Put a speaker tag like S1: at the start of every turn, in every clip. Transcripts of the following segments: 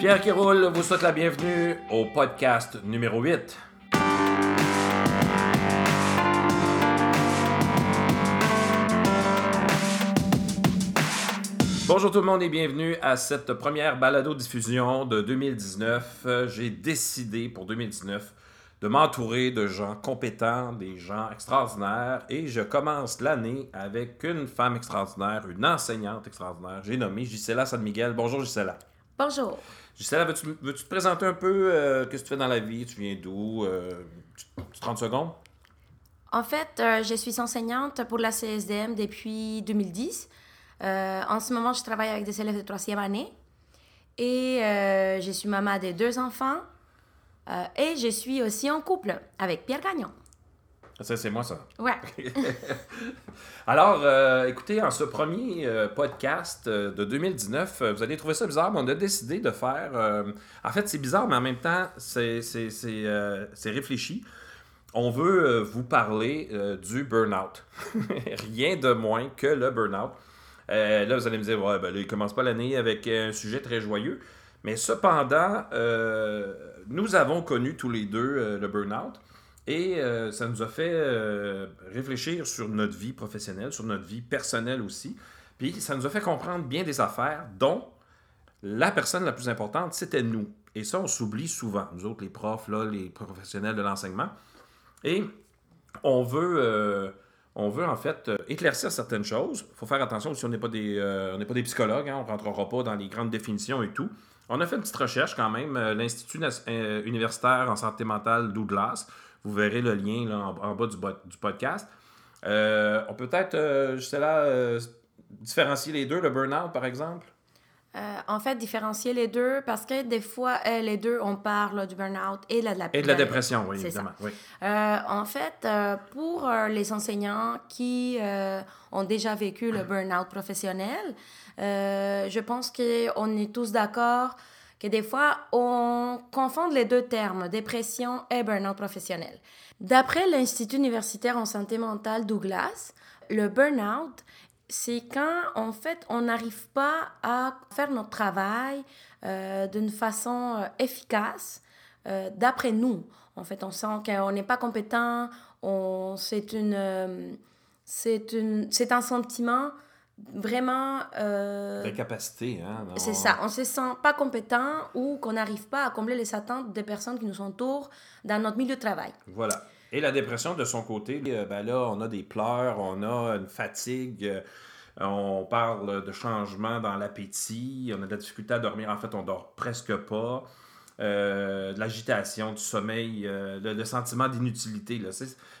S1: Pierre qui roule vous souhaite la bienvenue au podcast numéro 8. Bonjour tout le monde et bienvenue à cette première balado-diffusion de 2019. Euh, J'ai décidé pour 2019 de m'entourer de gens compétents, des gens extraordinaires et je commence l'année avec une femme extraordinaire, une enseignante extraordinaire. J'ai nommé Gisela San Miguel. Bonjour Gisela.
S2: Bonjour.
S1: Gisela, veux-tu te présenter un peu euh, Qu'est-ce que tu fais dans la vie? Tu viens d'où? Euh, tu- tu- 30 secondes
S2: En fait, euh, je suis enseignante pour la CSDM depuis 2010. Euh, en ce moment, je travaille avec des élèves de troisième année. Et je suis maman de deux enfants. Et je suis aussi en couple avec Pierre Gagnon.
S1: Ça, c'est moi, ça.
S2: Ouais.
S1: Alors, euh, écoutez, en ce premier euh, podcast euh, de 2019, euh, vous allez trouver ça bizarre, mais on a décidé de faire. en fait, c'est bizarre, mais en même temps, c'est réfléchi. On veut vous parler du burn-out. Rien de moins que le burn-out. Là, vous allez me dire, ouais, ben là, il commence pas l'année avec un sujet très joyeux. Mais cependant, nous avons connu tous les deux le burn-out. Et euh, ça nous a fait euh, réfléchir sur notre vie professionnelle, sur notre vie personnelle aussi. Puis ça nous a fait comprendre bien des affaires, dont la personne la plus importante, c'était nous. Et ça, on s'oublie souvent, nous autres, les profs, là, les professionnels de l'enseignement. Et on veut, euh, on veut en fait éclaircir certaines choses. Il faut faire attention aussi, on n'est pas des, pas des psychologues, hein, on ne rentrera pas dans les grandes définitions et tout. On a fait une petite recherche quand même, l'Institut universitaire en santé mentale Douglas. Vous verrez le lien là, en, en bas du, du podcast. Euh, on peut peut-être, euh, juste là, euh, différencier les deux, le burn-out par exemple?
S2: Euh, en fait, différencier les deux parce que des fois, les deux, on parle du burn-out et de la,
S1: Et de la dépression, oui, évidemment. Oui.
S2: En fait, pour les enseignants qui ont déjà vécu le burn-out professionnel, je pense qu'on est tous d'accord que des fois, on confond les deux termes, dépression et burn-out professionnel. D'après l'Institut universitaire en santé mentale Douglas, le burn-out, c'est quand, en fait, on n'arrive pas à faire notre travail euh, d'une façon euh, efficace euh, d'après nous. En fait, on sent qu'on n'est pas compétent, c'est un sentiment vraiment... euh,
S1: L'incapacité, hein.
S2: c'est ça, on se sent pas compétent ou qu'on n'arrive pas à combler les attentes des personnes qui nous entourent dans notre milieu de travail.
S1: Voilà. Et la dépression, de son côté, euh, ben là, on a des pleurs, on a une fatigue, euh, on parle de changement dans l'appétit, on a de la difficulté à dormir. En fait, on dort presque pas. Euh, de l'agitation, du sommeil, euh, le, le sentiment d'inutilité.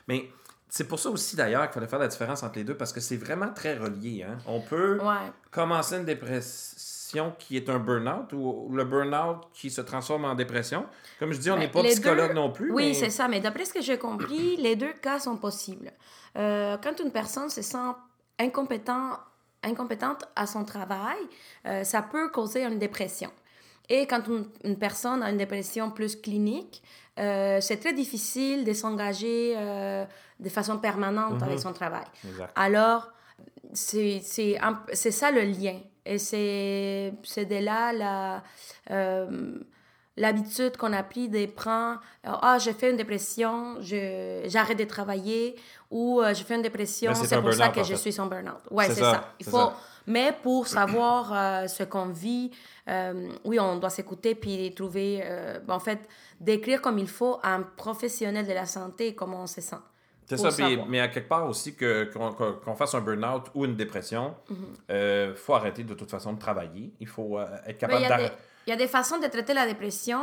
S1: Mais c'est pour ça aussi, d'ailleurs, qu'il fallait faire la différence entre les deux, parce que c'est vraiment très relié. hein. On peut
S2: Ouais.
S1: commencer une dépression qui est un burn-out ou le burn-out qui se transforme en dépression. Comme je dis, on
S2: Ben,
S1: n'est pas psychologue
S2: deux-
S1: non plus.
S2: Oui,
S1: mais-
S2: c'est ça, mais d'après ce que j'ai compris, les deux cas sont possibles. Euh, quand une personne se sent incompétent, incompétente à son travail, euh, ça peut causer une dépression. Et quand une, une personne a une dépression plus clinique, euh, c'est très difficile de s'engager euh, de façon permanente avec son travail.
S1: Exact.
S2: Alors, c'est ça le lien. Et c'est de là euh, l'habitude qu'on a pris de prendre Ah, j'ai fait une dépression, j'arrête de travailler, ou j'ai fait une dépression,
S1: c'est
S2: pour ça que je
S1: fait.
S2: suis en burn-out. Oui,
S1: C'est ça,
S2: ça. Il faut,
S1: ça.
S2: Mais pour savoir ce qu'on vit, euh, oui, on doit s'écouter puis trouver, euh, en fait, décrire comme il faut à un professionnel de la santé comment on se sent.
S1: C'est ça, puis- mais à quelque part aussi que, qu'on, fasse un burn-out ou une dépression, il
S2: Mhm.
S1: faut arrêter de toute façon de travailler. Il faut euh, être
S2: Ben,
S1: capable d'arrêter.
S2: il y a des façons de traiter la dépression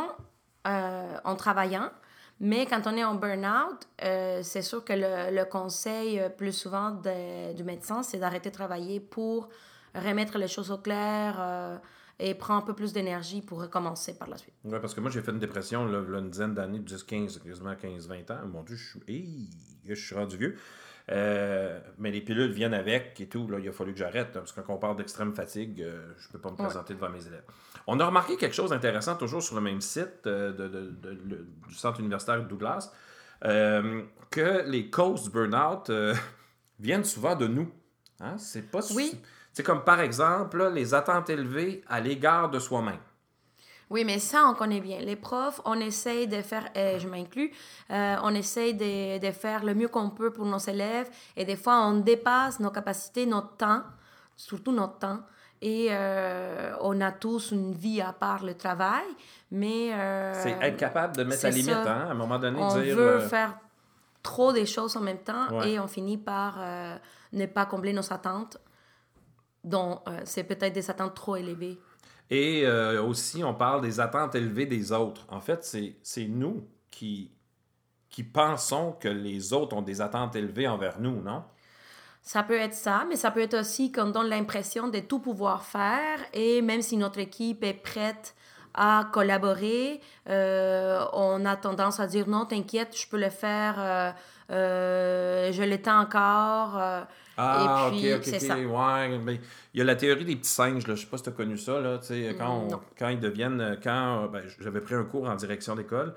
S2: euh, en travaillant, mais quand on est en burn-out, euh, c'est sûr que le, le conseil euh, plus souvent de- du médecin, c'est d'arrêter de travailler pour remettre les choses au clair euh, et prendre un peu plus d'énergie pour recommencer par la suite.
S1: Ouais, parce que moi, j'ai fait une dépression là, là, une dizaine d'années, 10, 15, quasiment 15, 20 ans. Mon Dieu, je suis, Hey, je suis rendu vieux. Euh, mais les pilules viennent avec et tout. Là, il a fallu que j'arrête. parce que quand on parle d'extrême fatigue, euh, je ne peux pas me présenter devant mes élèves. On a remarqué quelque chose d'intéressant, toujours sur le même site euh, de- de- de- le- du Centre universitaire de Douglas, que les causes burn-out viennent souvent de nous. Hein? C'est pas
S2: Oui.
S1: C'est comme par exemple là, les attentes élevées à l'égard de soi-même.
S2: Oui, mais ça, on connaît bien. Les profs, on essaye de faire, et je m'inclus, euh, on essaye de, de, faire le mieux qu'on peut pour nos élèves. Et des fois, on dépasse nos capacités, notre temps, surtout notre temps. Et euh, on a tous une vie à part le travail, mais... Euh,
S1: c'est être capable de mettre la limite, hein, à un moment donné.
S2: On
S1: dire,
S2: veut faire trop des choses en même temps et on finit par ne pas combler nos attentes, dont c'est peut-être des attentes trop élevées.
S1: Et euh, aussi, on parle des attentes élevées des autres. En fait, c'est nous qui, qui pensons que les autres ont des attentes élevées envers nous, non?
S2: Ça peut être ça, mais ça peut être aussi qu'on donne l'impression de tout pouvoir faire et même si notre équipe est prête à collaborer, euh, on a tendance à dire non, t'inquiète, je peux le faire, euh, je l'étends encore.
S1: Ah, ok, ok, ok. Ouais, mais il y a la théorie des petits singes, là. Je sais pas si tu as connu ça, là. quand, quand ils deviennent. Quand ben, j'avais pris un cours en direction d'école.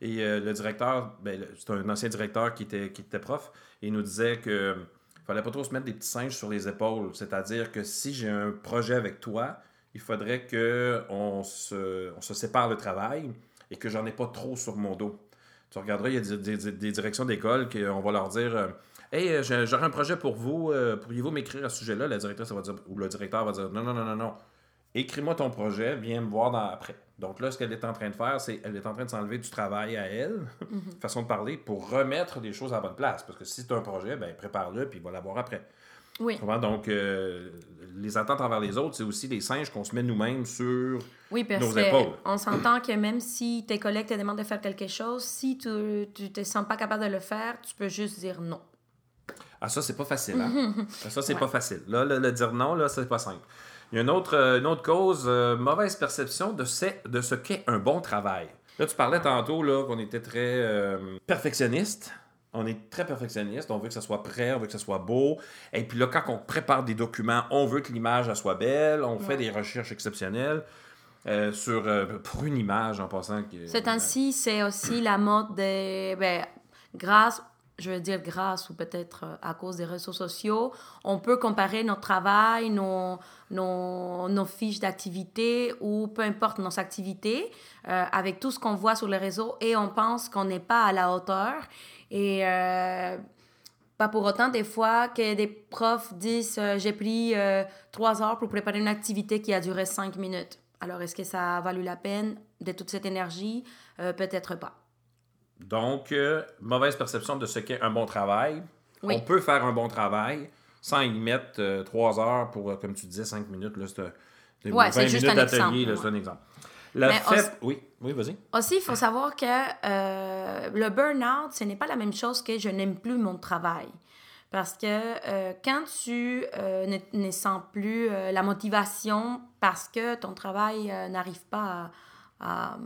S1: Et euh, le directeur, ben, c'est un ancien directeur qui était, qui était prof, et il nous disait que fallait pas trop se mettre des petits singes sur les épaules. C'est-à-dire que si j'ai un projet avec toi, il faudrait qu'on se, on se sépare le travail et que j'en ai pas trop sur mon dos. Tu regarderas, il y a des, des directions d'école qu'on va leur dire euh, Hey, euh, j'aurais un projet pour vous. Euh, pourriez-vous m'écrire à ce sujet-là? La directrice va dire, ou le directeur va dire Non, non, non, non, non. Écris-moi ton projet, viens me voir dans, après. Donc là, ce qu'elle est en train de faire, c'est qu'elle est en train de s'enlever du travail à elle, mhm. façon de parler, pour remettre des choses à bonne place. Parce que si as un projet, ben prépare-le, puis va l'avoir après.
S2: Oui.
S1: Donc, euh, les attentes envers les autres, c'est aussi des singes qu'on se met nous-mêmes sur
S2: oui, parce nos épaules. On s'entend que même si tes collègues te demandent de faire quelque chose, si tu ne te sens pas capable de le faire, tu peux juste dire non.
S1: Ah, ça, c'est pas facile. Hein? ça, c'est pas facile. Là, le, dire non, là, c'est pas simple. Il y a une autre, euh, une autre cause, euh, mauvaise perception de, de ce qu'est un bon travail. Là, tu parlais tantôt là, qu'on était très euh, perfectionniste. On est très perfectionniste. On veut que ça soit prêt, on veut que ça soit beau. Et puis là, quand on prépare des documents, on veut que l'image soit belle. On fait des recherches exceptionnelles. sur, pour une image en passant.
S2: Ce temps-ci, c'est aussi la mode des. Ben, grâce je veux dire grâce ou peut-être euh, à cause des réseaux sociaux, on peut comparer notre travail, nos, fiches d'activité ou peu importe nos activités euh, avec tout ce qu'on voit sur les réseaux et on pense qu'on n'est pas à la hauteur. Et euh, pas pour autant, des fois, que des profs disent j'ai pris trois heures pour préparer une activité qui a duré cinq minutes. Alors, est-ce que ça a valu la peine de toute cette énergie? Peut-être pas.
S1: Donc, euh, mauvaise perception de ce qu'est un bon travail. On peut faire un bon travail sans y mettre euh, trois heures pour, euh, comme tu disais, cinq minutes. Là,
S2: c'est, ouais, 20 minutes d'atelier,
S1: c'est un exemple. Le fait... Oui, oui, vas-y.
S2: Aussi, il faut savoir que le burn-out, ce n'est pas la même chose que je n'aime plus mon travail. Parce que quand tu ne, sens plus la motivation parce que ton travail n'arrive pas à,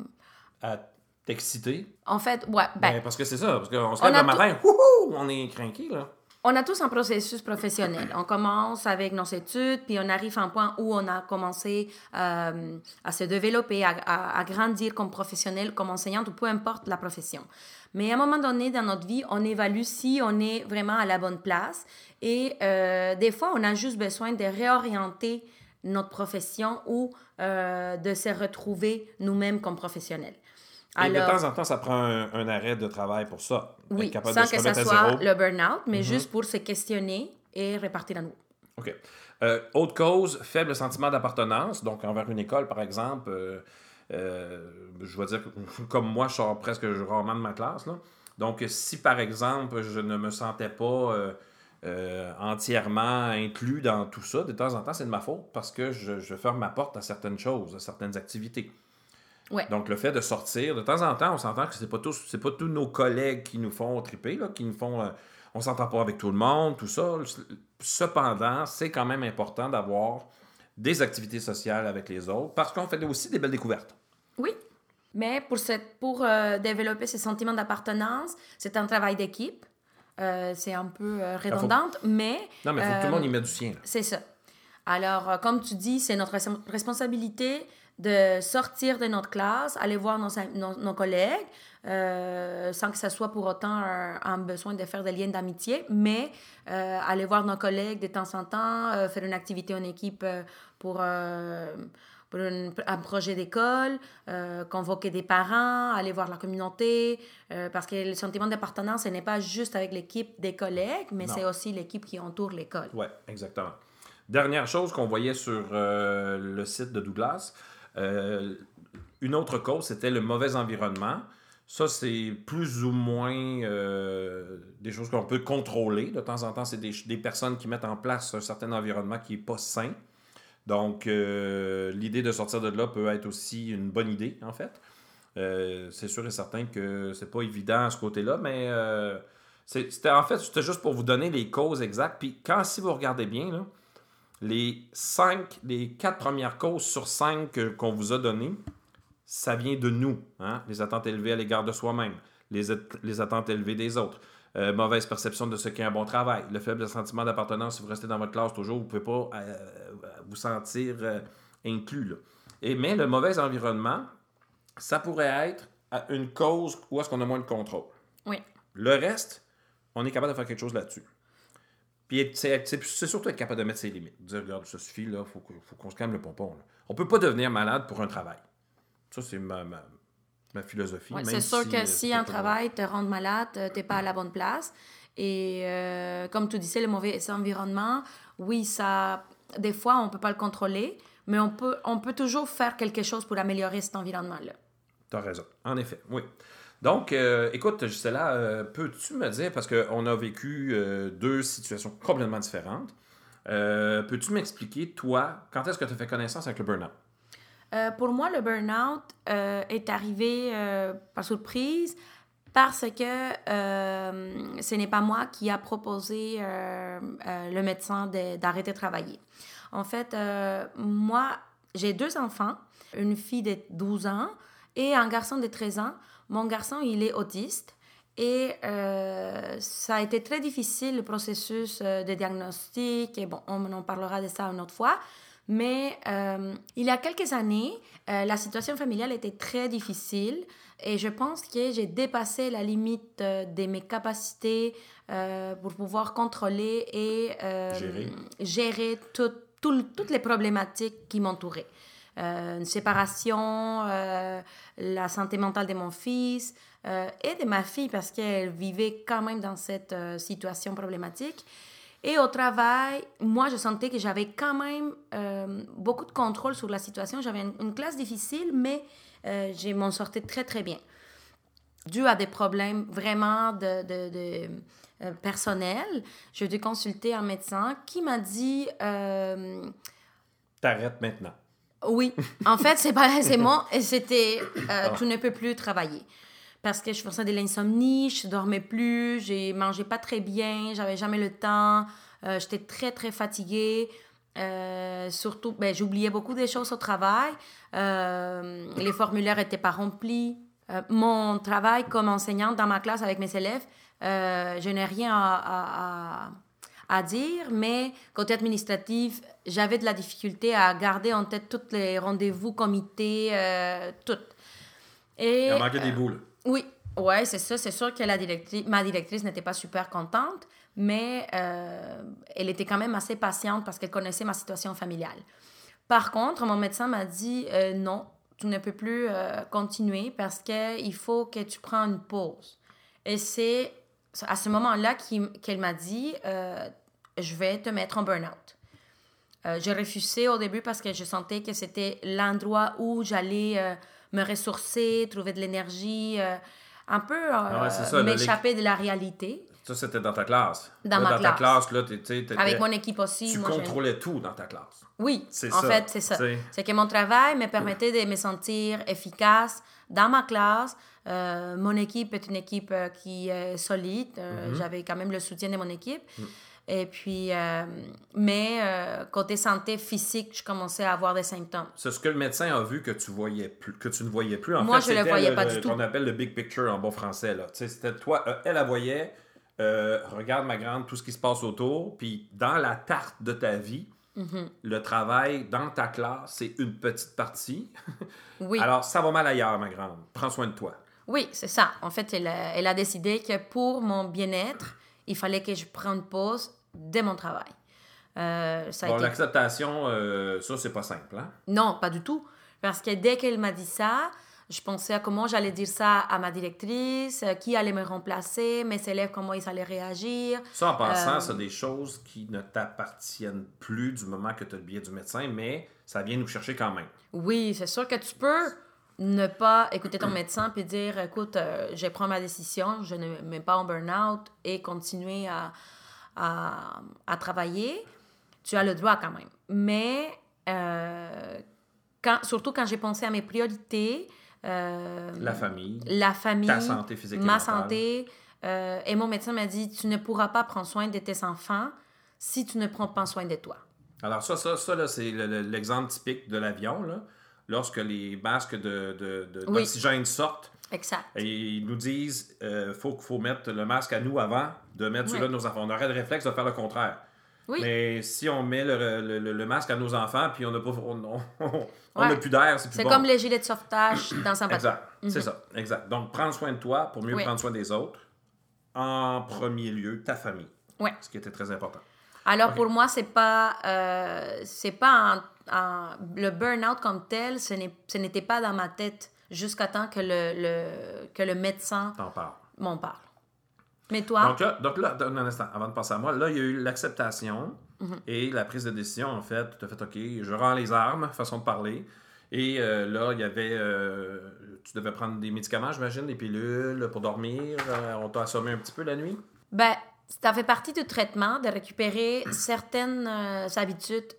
S1: à T'exciter?
S2: En fait, ouais. Ben,
S1: ben parce que c'est ça. Parce qu'on se lève le matin, wouhou, on est craqué, là.
S2: On a tous un processus professionnel. On commence avec nos études, puis on arrive à un point où on a commencé euh, à se développer, à, à, grandir comme professionnel, comme enseignante, ou peu importe la profession. Mais à un moment donné dans notre vie, on évalue si on est vraiment à la bonne place. Et euh, des fois, on a juste besoin de réorienter notre profession ou euh, de se retrouver nous-mêmes comme professionnels.
S1: Et de temps en temps, ça prend un, arrêt de travail pour ça.
S2: Oui, sans que ça soit le burn-out, mais mhm. juste pour se questionner et répartir à nous.
S1: OK. Euh, autre cause, faible sentiment d'appartenance. Donc, envers une école, par exemple, euh, euh, je vais dire, comme moi, je sors presque rarement de ma classe. Là. Donc, si par exemple, je ne me sentais pas entièrement inclus dans tout ça, de temps en temps, c'est de ma faute parce que je, je ferme ma porte à certaines choses, à certaines activités. Donc, le fait de sortir, de temps en temps, on s'entend que c'est pas tous, pas tous nos collègues qui nous font triper, là, qui nous font. Euh, on s'entend pas avec tout le monde, tout ça. Cependant, c'est quand même important d'avoir des activités sociales avec les autres parce qu'on fait aussi des belles découvertes.
S2: Oui. Mais pour, cette, pour euh, développer ce sentiment d'appartenance, c'est un travail d'équipe. Euh, c'est un peu redondant, mais...
S1: Non, mais il faut que tout le monde y mette du sien.
S2: C'est ça. Alors, comme tu dis, c'est notre responsabilité de sortir de notre classe, aller voir nos, nos, collègues, euh, sans que ce soit pour autant un, besoin de faire des liens d'amitié, mais euh, aller voir nos collègues de temps en temps, euh, faire une activité en équipe pour, pour une- un projet d'école, convoquer des parents, aller voir la communauté, parce que le sentiment d'appartenance, ce n'est pas juste avec l'équipe des collègues, mais c'est aussi l'équipe qui entoure l'école.
S1: Oui, exactement. Dernière chose qu'on voyait sur le site de Douglas, une autre cause, c'était le mauvais environnement. Ça, c'est plus ou moins euh, des choses qu'on peut contrôler. De temps en temps, c'est des, personnes qui mettent en place un certain environnement qui n'est pas sain. Donc, euh, l'idée de sortir de là peut être aussi une bonne idée, en fait. Euh, c'est sûr et certain que c'est pas évident à ce côté-là, mais euh, c'était en fait, c'était juste pour vous donner les causes exactes. Puis quand, si vous regardez bien, là, les cinq, les quatre premières causes sur cinq qu'on vous a données, ça vient de nous. hein. Les attentes élevées à l'égard de soi-même, les, at- les attentes élevées des autres, euh, mauvaise perception de ce qu'est un bon travail, le faible sentiment d'appartenance si vous restez dans votre classe toujours, vous ne pouvez pas euh, vous sentir euh, inclus. là. Et, mais le mauvais environnement, ça pourrait être une cause où est-ce qu'on a moins de contrôle.
S2: Oui.
S1: Le reste, on est capable de faire quelque chose là-dessus. Puis c'est surtout être capable de mettre ses limites. Dire, regarde, ça suffit, là, faut, faut qu'on se calme le pompon. là. On peut pas devenir malade pour un travail. Ça, c'est ma, ma, ma philosophie.
S2: Ouais, c'est sûr
S1: si,
S2: que
S1: euh,
S2: si un travail te rend malade, tu n'es pas à la bonne place. Et euh, comme tu disais, le mauvais environnement, oui, ça, des fois, on ne peut pas le contrôler, mais on peut, on peut toujours faire quelque chose pour améliorer cet environnement-là.
S1: Tu as raison. En effet, oui. Donc, euh, écoute, Gisela, euh, peux-tu me dire, parce qu'on a vécu euh, deux situations complètement différentes, peux-tu m'expliquer, toi, quand est-ce que tu as fait connaissance avec le burn-out?
S2: Pour moi, le burn-out est arrivé par surprise parce que ce n'est pas moi qui a proposé le médecin de- d'arrêter de travailler. En fait, moi, j'ai deux enfants, une fille de 12 ans et un garçon de 13 ans. Mon garçon, il est autiste. Et euh, ça a été très difficile, le processus euh, de diagnostic. Et bon, on en parlera de ça une autre fois. Mais euh, il y a quelques années, euh, la situation familiale était très difficile et je pense que j'ai dépassé la limite de mes capacités pour pouvoir contrôler et
S1: Gérer.
S2: gérer tout- tout- toutes les problématiques qui m'entouraient. Euh, une séparation, euh, la santé mentale de mon fils euh, et de ma fille parce qu'elle vivait quand même dans cette situation problématique. Et au travail, moi, je sentais que j'avais quand même beaucoup de contrôle sur la situation. J'avais une, classe difficile, mais je m'en sortais très, très bien. Dû à des problèmes vraiment de, de, de, euh, personnels, j'ai dû consulter un médecin qui m'a dit...
S1: T'arrêtes maintenant.
S2: Oui, en fait, c'est pas c'est moi et c'était euh,
S1: Ah.
S2: tu ne peux plus travailler parce que je faisais de l'insomnie, je dormais plus, j'ai mangé pas très bien, j'avais jamais le temps, euh, j'étais très très fatiguée. Euh, surtout, ben, j'oubliais beaucoup des choses au travail. Les formulaires n'étaient pas remplis. Mon travail comme enseignante dans ma classe avec mes élèves, je n'ai rien à, à- à- à dire, mais côté administratif, j'avais de la difficulté à garder en tête tous les rendez-vous, comités, euh, tout. Et,
S1: Il a manqué des
S2: euh,
S1: là.
S2: oui, ouais, c'est ça. C'est sûr que la directrice, ma directrice n'était pas super contente, mais euh, elle était quand même assez patiente parce qu'elle connaissait ma situation familiale. Par contre, mon médecin m'a dit euh, non, tu ne peux plus euh, continuer parce qu'il faut que tu prennes une pause. Et c'est à ce moment-là qu'elle m'a dit euh, je vais te mettre en burn-out. Euh, j'ai refusé au début parce que je sentais que c'était l'endroit où j'allais euh, me ressourcer, trouver de l'énergie, euh, un peu
S1: Ah ouais,
S2: m'échapper de la réalité.
S1: Ça, c'était dans ta classe.
S2: Dans
S1: Là,
S2: ma
S1: dans ta
S2: classe.
S1: classe, là, t'étais-
S2: Avec mon équipe aussi.
S1: tu
S2: moi,
S1: contrôlais tout dans ta classe.
S2: Oui,
S1: C'est
S2: en
S1: ça,
S2: fait, c'est ça.
S1: C'est
S2: que mon travail me permettait de me sentir efficace dans ma classe. Euh, mon équipe est une équipe euh, qui est solide. Euh,
S1: Mm-hmm.
S2: J'avais quand même le soutien de mon équipe.
S1: Mm.
S2: Et puis, euh, mais côté santé physique, je commençais à avoir des symptômes.
S1: C'est ce que le médecin a vu que tu voyais plus, que tu ne voyais plus. En
S2: Moi,
S1: fait,
S2: je le
S1: c'était
S2: voyais pas du
S1: le-
S2: tout.
S1: qu'on appelle le big picture en bon français. C'était toi, elle la voyait, regarde ma grande, tout ce qui se passe autour, puis dans la tarte de ta vie,
S2: Mm-hmm.
S1: le travail dans ta classe, c'est une petite partie.
S2: Oui.
S1: Alors, ça va mal ailleurs, ma grande. Prends soin de toi.
S2: Oui, c'est ça. En fait, elle a, elle a décidé que pour mon bien-être, il fallait que je prenne pause de mon travail. Euh, ça a
S1: Bon,
S2: été-
S1: l'acceptation, euh, ça, c'est pas simple, hein?
S2: Non, pas du tout. Parce que dès qu'elle m'a dit ça, je pensais à comment j'allais dire ça à ma directrice, euh, qui allait me remplacer, mes élèves, comment ils allaient réagir.
S1: Ça, en passant,
S2: Euh,
S1: c'est des choses qui ne t'appartiennent plus du moment que tu as le billet du médecin, mais ça vient nous chercher quand même.
S2: Oui, c'est sûr que tu peux ne pas écouter ton médecin puis dire écoute, euh, je prends ma décision, je ne me mets pas en burn-out et continuer à, à, à travailler. Tu as le droit quand même. Mais euh, quand, surtout quand j'ai pensé à mes priorités, euh,
S1: La famille,
S2: la famille,
S1: ta santé physique et
S2: ma
S1: mentale.
S2: santé, euh, et mon médecin m'a dit tu ne pourras pas prendre soin de tes enfants si tu ne prends pas soin de toi.
S1: Alors ça, ça, ça là, c'est le- le- l'exemple typique de l'avion. là. Lorsque les masques de, de- de-
S2: Oui.
S1: d'oxygène sortent,
S2: Exact.
S1: et ils nous disent euh, faut, faut mettre le masque à nous avant de mettre celui-là
S2: Ouais.
S1: de nos enfants. On aurait le réflexe de faire le contraire.
S2: Oui.
S1: Mais si on met le, le- le- le masque à nos enfants, puis on n'a pas, on, on- on
S2: Ouais.
S1: n'a plus d'air, c'est plus
S2: C'est
S1: bon.
S2: comme les gilets de sauvetage dans un bateau.
S1: Exact, c'est ça, exact. Donc, prendre soin de toi pour mieux
S2: Oui.
S1: prendre soin des autres. En premier lieu, ta famille.
S2: Ouais.
S1: Ce qui était très important.
S2: Alors pour moi, c'est pas, euh, c'est pas un- le burn-out comme tel, ce n'était pas dans ma tête jusqu'à temps que le, le- que le médecin m'en parle. Mais toi,
S1: Donc là, donc là, donne un instant, avant de passer à moi, là, il y a eu l'acceptation
S2: Mhm.
S1: et la prise de décision, en fait. Tu as fait, OK, je rends les armes, façon de parler. Et euh, là, il y avait. euh, tu devais prendre des médicaments, j'imagine, des pilules pour dormir. Euh, on t'a assommé un petit peu la nuit?
S2: ben, ça fait partie du traitement de récupérer certaines habitudes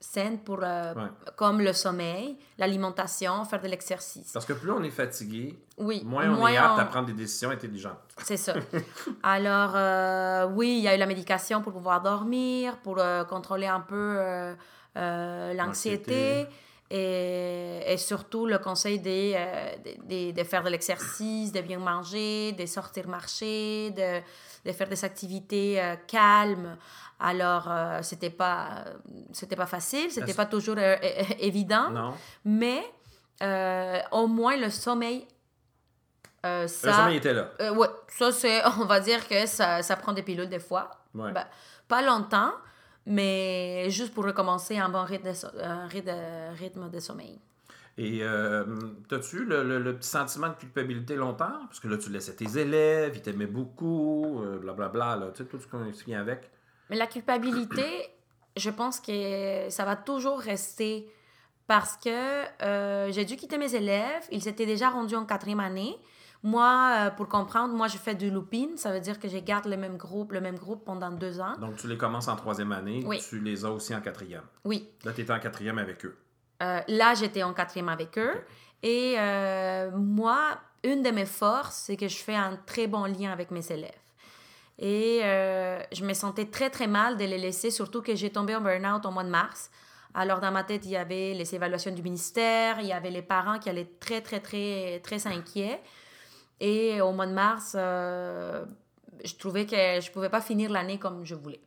S2: saines pour, euh,
S1: Ouais.
S2: comme le sommeil, l'alimentation, faire de l'exercice.
S1: Parce que plus on est fatigué,
S2: Oui,
S1: moins on est apte à prendre des décisions intelligentes.
S2: C'est ça. Alors, euh, oui, il y a eu la médication pour pouvoir dormir, pour euh, contrôler un peu l'anxiété. Et, et surtout le conseil de, de, de- de faire de l'exercice, de bien manger, de sortir marcher, de, de faire des activités euh, calmes. Alors, euh, c'était pas, c'était pas facile, c'était pas toujours euh, évident,
S1: Non?
S2: mais euh, au moins le sommeil, euh, ça...
S1: Le sommeil était là.
S2: Ouais, ça c'est, on va dire que ça, ça prend des pilules des fois.
S1: Ouais.
S2: Ben, pas longtemps, mais juste pour recommencer un bon rythme de, so- rythme de, rythme de sommeil.
S1: Et euh, t'as-tu le, le- le petit sentiment de culpabilité longtemps? Parce que là, tu laissais tes élèves, ils t'aimaient beaucoup, euh, blablabla, là, tu sais, tout ce qu'on- vient avec.
S2: Mais la culpabilité, je pense que ça va toujours rester parce que euh, j'ai dû quitter mes élèves. Ils s'étaient déjà rendus en quatrième année. Moi, euh, pour comprendre, moi, je fais du looping. Ça veut dire que je garde le même groupe, le même groupe pendant deux ans.
S1: Donc, tu les commences en troisième année,
S2: Oui.
S1: tu les as aussi en quatrième.
S2: Oui.
S1: Là, tu étais en quatrième avec eux.
S2: Euh, là, j'étais en quatrième avec eux. Et moi, une de mes forces, c'est que je fais un très bon lien avec mes élèves. Et euh, je me sentais très, très mal de les laisser, surtout que j'ai tombé en burn-out au mois de mars. Alors, dans ma tête, il y avait les évaluations du ministère, il y avait les parents qui allaient très, très, très, très inquiets. Et au mois de mars, euh, je trouvais que je ne pouvais pas finir l'année comme je voulais.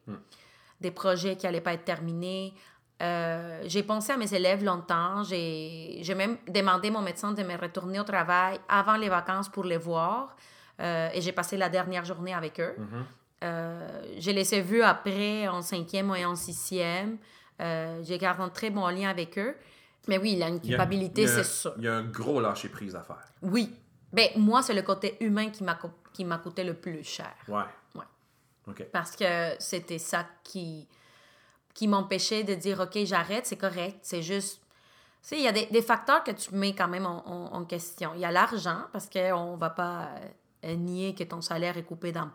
S2: Des projets qui n'allaient pas être terminés. Euh, j'ai pensé à mes élèves longtemps. J'ai j'ai même demandé à mon médecin de me retourner au travail avant les vacances pour les voir. Euh, et j'ai passé la dernière journée avec eux. Euh, je les ai vus après en cinquième et en sixième. Euh, j'ai gardé un très bon lien avec eux. Mais oui, il a une culpabilité, c'est sûr.
S1: Il y a un gros lâcher-prise à faire.
S2: Oui. Ben, moi, c'est le côté humain qui m'a co- qui m'a coûté le plus cher.
S1: Ouais.
S2: Ouais.
S1: OK.
S2: Parce que c'était ça qui, qui m'empêchait de dire, OK, j'arrête, c'est correct. C'est juste... Tu sais, il y a des, des facteurs que tu mets quand même en, en- en question. Il y a l'argent, parce qu'on ne va pas euh, nier que ton salaire est coupé dans...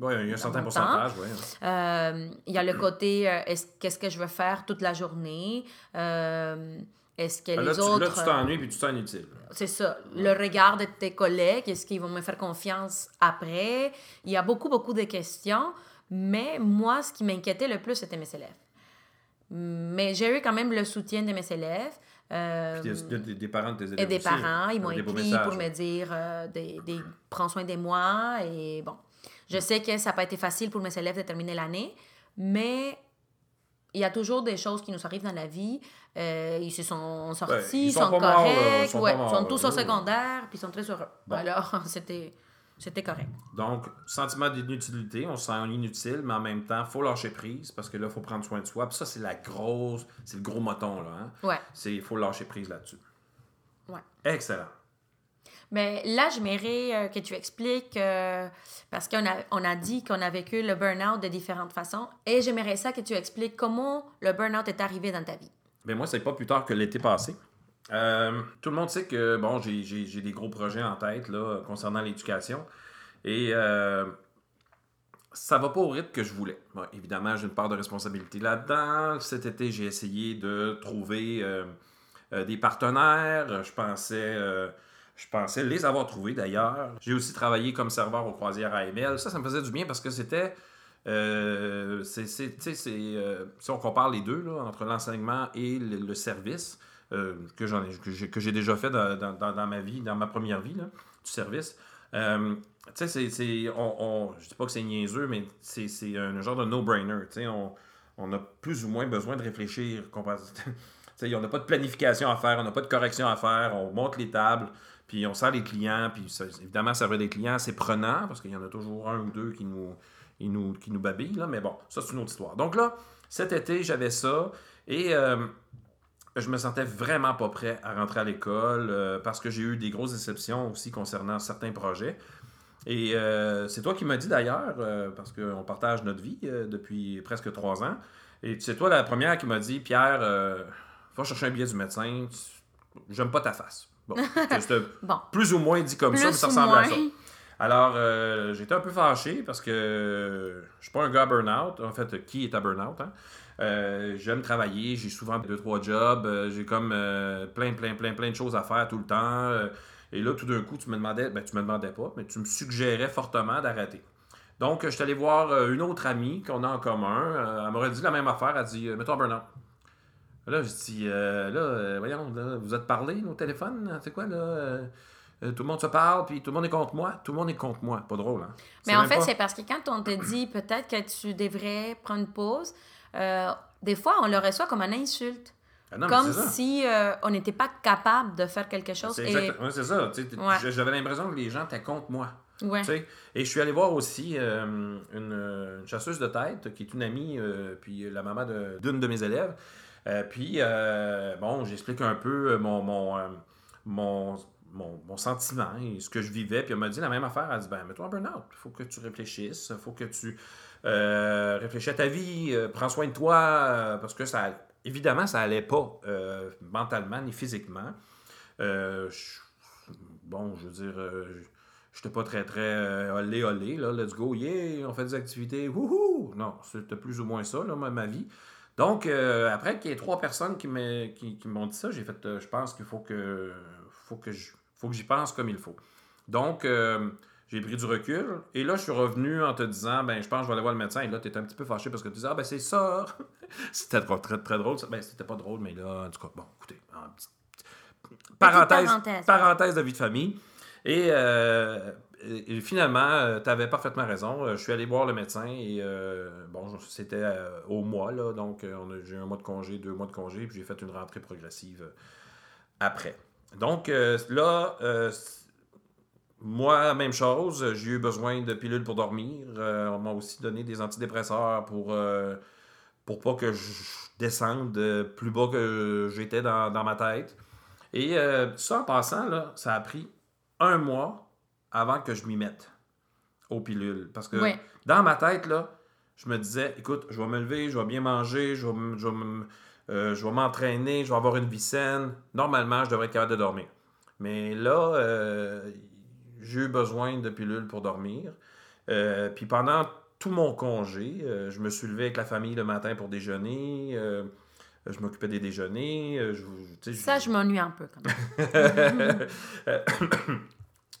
S1: Ouais, il y a un certain pourcentage, oui.
S2: Euh, il y a le côté, euh, est-ce- qu'est-ce que je veux faire toute la journée? Euh, est-ce que
S1: Ben Là,
S2: les
S1: tu,
S2: autres...
S1: là, tu t'ennuies puis tu te sens inutile.
S2: C'est ça. Le regard de tes collègues, est-ce qu'ils vont me faire confiance après? Il y a beaucoup, beaucoup de questions. Mais moi, ce qui m'inquiétait le plus, c'était mes élèves. Mais j'ai eu quand même le soutien de mes élèves. Euh,
S1: Puis des, des- des parents de tes élèves
S2: et des
S1: aussi,
S2: parents, ils m'ont écrit pour me dire euh, des, des- prends soin de moi. Et bon, je sais que ça n'a pas été facile pour mes élèves de terminer l'année, mais il y a toujours des choses qui nous arrivent dans la vie. Euh, ils se sont sortis,
S1: Ouais, ils sont morts,
S2: corrects,
S1: sont
S2: ouais,
S1: morts,
S2: sont tous au secondaire, puis ils sont très heureux.
S1: Bon.
S2: Alors, c'était... C'était correct.
S1: Donc, sentiment d'inutilité, on se sent inutile, mais en même temps, faut lâcher prise parce que là, il faut prendre soin de soi. Puis ça, c'est la grosse, c'est le gros moton, là. Hein?
S2: Ouais.
S1: C'est, il faut lâcher prise là-dessus.
S2: Ouais.
S1: Excellent.
S2: Mais là, j'aimerais euh, que tu expliques, euh, parce qu'on a, on a dit qu'on a vécu le burn-out de différentes façons, et j'aimerais ça que tu expliques comment le burn-out est arrivé dans ta vie.
S1: Ben moi, c'est pas plus tard que l'été passé. Euh, tout le monde sait que bon, j'ai, des gros projets en tête là, concernant l'éducation. Et euh, ça va pas au rythme que je voulais. Bon, évidemment, j'ai une part de responsabilité là-dedans. Cet été, j'ai essayé de trouver euh, euh, des partenaires. Je pensais, je pensais les avoir trouvés d'ailleurs. J'ai aussi travaillé comme serveur aux croisières AML. Ça, ça me faisait du bien parce que c'était. euh, si on compare les deux, là, entre l'enseignement et le service, euh, que, j'en ai, que, j'ai, déjà fait dans, ma vie, dans ma première vie, là, du service, euh, tu sais, c'est, je dis pas que c'est niaiseux, mais c'est, un genre de no-brainer. Tu sais, on, a plus ou moins besoin de réfléchir. comparé- Tu sais, on n'a pas de planification à faire, on n'a pas de correction à faire, on monte les tables, puis on sert les clients, puis ça- évidemment, servir des clients, c'est prenant, parce qu'il y en a toujours un ou deux qui nous, ils nous, qui nous babillent, là, mais bon, ça, c'est une autre histoire. Donc là, cet été, j'avais ça, et euh, je me sentais vraiment pas prêt à rentrer à l'école, euh, parce que j'ai eu des grosses déceptions aussi concernant certains projets. Et euh, c'est toi qui m'as dit d'ailleurs, euh, parce qu'on partage notre vie depuis presque trois ans, et c'est toi la première qui m'a dit, Pierre, va chercher un billet du médecin, tu- j'aime pas ta face. Bon,
S2: Bon.
S1: plus ou moins dit comme ça, mais ça ressemble à ça. Alors, j'étais un peu fâché parce que je suis pas un gars burn-out. En fait, qui est à burn-out? Hein? Euh, J'aime travailler, j'ai souvent deux, trois jobs, euh, j'ai comme euh, plein, plein, plein, plein de choses à faire tout le temps. et là, tout d'un coup, tu me demandais, ben, tu me demandais pas, mais tu me suggérais fortement d'arrêter. Donc, je suis allé voir une autre amie qu'on a en commun. Elle m'aurait dit la même affaire. Elle dit Mets-toi en burn-out. Là, je dis euh, Là, euh, voyons, là, vous êtes parlé au téléphone C'est quoi, là Tout le monde se parle, puis tout le monde est contre moi. Tout le monde est contre moi. Pas drôle, hein
S2: Mais en fait,
S1: pas-
S2: c'est parce que quand on te dit peut-être que tu devrais prendre une pause, euh, des fois, on le reçoit comme une insulte.
S1: Ah non,
S2: comme si euh, on n'était pas capable de faire quelque chose.
S1: C'est
S2: Et...
S1: ouais, ça.
S2: Ouais.
S1: J'avais l'impression que les gens étaient contre moi.
S2: Ouais.
S1: Et je suis allé voir aussi euh, une, une chasseuse de tête qui est une amie, euh, puis la maman d'une de, mes élèves. Puis, bon, j'explique un peu mon, mon, mon, mon, mon sentiment et ce que je vivais. Puis elle m'a dit la même affaire. Elle a dit Ben, mets-toi en burn-out. Il faut que tu réfléchisses. Il faut que tu euh, réfléchisses à ta vie. euh, prends soin de toi. euh, parce que ça, évidemment, ça allait pas mentalement ni physiquement. Bon, je veux dire. je- J'étais pas très, très olé, olé, là, let's go, yeah, on fait des activités, wouhou! Non, c'était plus ou moins ça, là, ma, vie. Donc, après qu'il y ait trois personnes qui m'ont dit ça, j'ai fait, je pense qu'il faut que, faut que je- faut que j'y pense comme il faut. Donc, j'ai pris du recul, et là, je suis revenu en te disant, ben, je pense que je vais aller voir le médecin, et là, tu étais un petit peu fâché parce que tu disais, ah, ben, c'est ça! c'était très, très, très drôle, ben, c'était pas drôle, mais là, en tout cas, bon, écoutez, en parenthèse,
S2: parenthèse.
S1: parenthèse de vie de famille. Et, euh, et- finalement, tu avais parfaitement raison. Euh, Je suis allé voir le médecin et euh, bon, c'était euh, au mois, là, donc euh, j'ai eu un mois de congé, deux mois de congé, puis j'ai fait une rentrée progressive euh, après. Donc euh, là, euh, moi, même chose, j'ai eu besoin de pilules pour dormir. Euh, on m'a aussi donné des antidépresseurs pour, euh, pour pas que je descende plus bas que j'étais dans, dans ma tête. Et euh, ça, en passant, là, ça a pris un mois avant que je m'y mette aux pilules. Parce que
S2: Ouais.
S1: dans ma tête, là, je me disais, écoute, je vais me lever, je vais bien manger, je vais, je euh, je vais m'entraîner, je vais avoir une vie saine. Normalement, je devrais être capable de dormir. Mais là, j'ai eu besoin de pilules pour dormir. Euh, puis pendant tout mon congé, euh, je me suis levé avec la famille le matin pour déjeuner. euh, je m'occupais des déjeuners. je, je-
S2: Ça, je m'ennuie un peu quand même.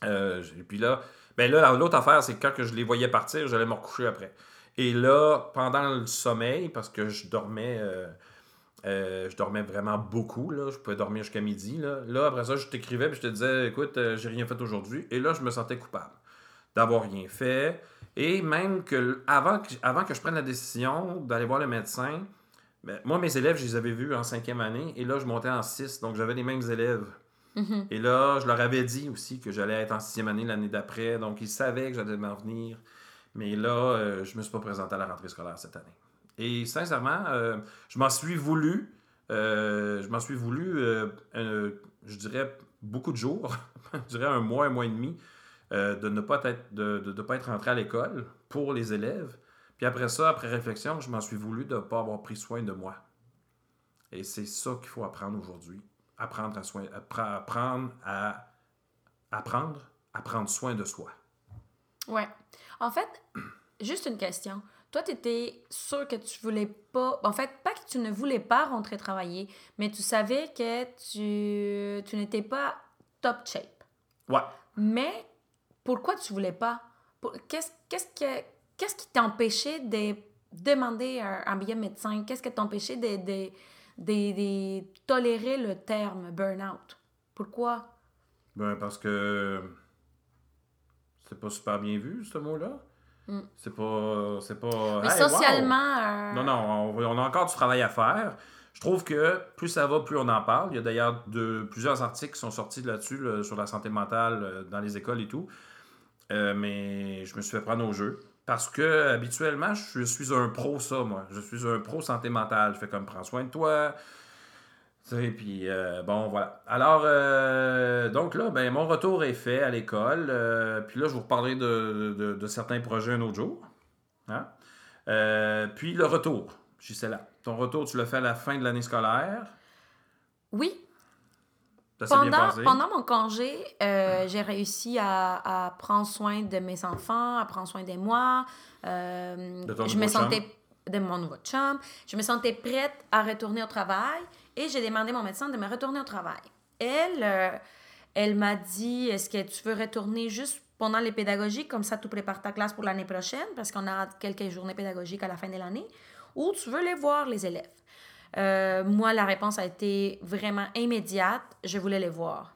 S1: Et puis là, ben là, l'autre affaire, c'est que quand je les voyais partir, j'allais me recoucher après. Et là, pendant le sommeil, parce que je dormais, euh, je dormais vraiment beaucoup, là, je pouvais dormir jusqu'à midi. Là, là après ça, je t'écrivais et je te disais, écoute, euh, j'ai rien fait aujourd'hui. Et là, je me sentais coupable d'avoir rien fait. Et même que avant que, avant que je prenne la décision d'aller voir le médecin, ben, moi, mes élèves, je les avais vus en cinquième année, et là, je montais en six, donc j'avais les mêmes élèves
S2: Mhm.
S1: Et là, je leur avais dit aussi que j'allais être en sixième année l'année d'après, donc ils savaient que j'allais m'en venir. Mais là, euh, je me suis pas présenté à la rentrée scolaire cette année. Et sincèrement, euh, je m'en suis voulu. euh, je m'en suis voulu, euh, je dirais, beaucoup de jours, je dirais un mois, un mois et demi, de ne pas être, de, de- pas être rentré à l'école pour les élèves. Puis après ça, après réflexion, je m'en suis voulu de ne pas avoir pris soin de moi. Et c'est ça qu'il faut apprendre aujourd'hui. Apprendre à, soin, appre- apprendre à apprendre à prendre soin de soi.
S2: Ouais. En fait, juste une question. Toi, tu étais sûr que tu voulais pas. En fait, pas que tu ne voulais pas rentrer travailler, mais tu savais que tu, tu n'étais pas top shape.
S1: Ouais.
S2: Mais pourquoi tu voulais pas? Qu'est-ce qu'est-ce que- qu'est-ce qui t'empêchait de demander un, un billet médecin? Qu'est-ce qui t'empêchait de, de, de- de tolérer le terme burn-out? Pourquoi?
S1: Ben, parce que c'est pas super bien vu, ce mot-là.
S2: Mm.
S1: C'est pas. C'est pas.
S2: Mais
S1: Hey, wow!
S2: socialement. euh,
S1: Non, non, on, on a encore du travail à faire. Je trouve que plus ça va, plus on en parle. Il y a d'ailleurs de, plusieurs articles qui sont sortis là-dessus, là, sur la santé mentale euh, dans les écoles et tout. Euh, mais je me suis fait prendre au jeu. Parce que habituellement, je suis un pro ça, moi. Je suis un pro santé mentale. Je fais comme prends soin de toi. Sais, puis euh, bon, voilà. Alors, euh, donc là, ben, mon retour est fait à l'école. euh, puis là, je vous reparlerai de, de- de certains projets un autre jour. Hein? Puis le retour, Gisela. Ton retour, tu l'as fait à la fin de l'année scolaire?
S2: Oui,
S1: Ça s'est bien
S2: Pendant,
S1: passé?
S2: pendant mon congé, euh, j'ai réussi à, à prendre soin de mes enfants, à prendre soin de moi.
S1: De ton
S2: je me sentais de mon nouveau chum. Je me sentais prête à retourner au travail et j'ai demandé à mon médecin de me retourner au travail. Elle, euh, elle m'a dit Est-ce que tu veux retourner juste pendant les pédagogiques, comme ça tu prépares ta classe pour l'année prochaine, parce qu'on a quelques journées pédagogiques à la fin de l'année, ou tu veux les voir, les élèves? Euh, moi, la réponse a été vraiment immédiate. Je voulais les voir.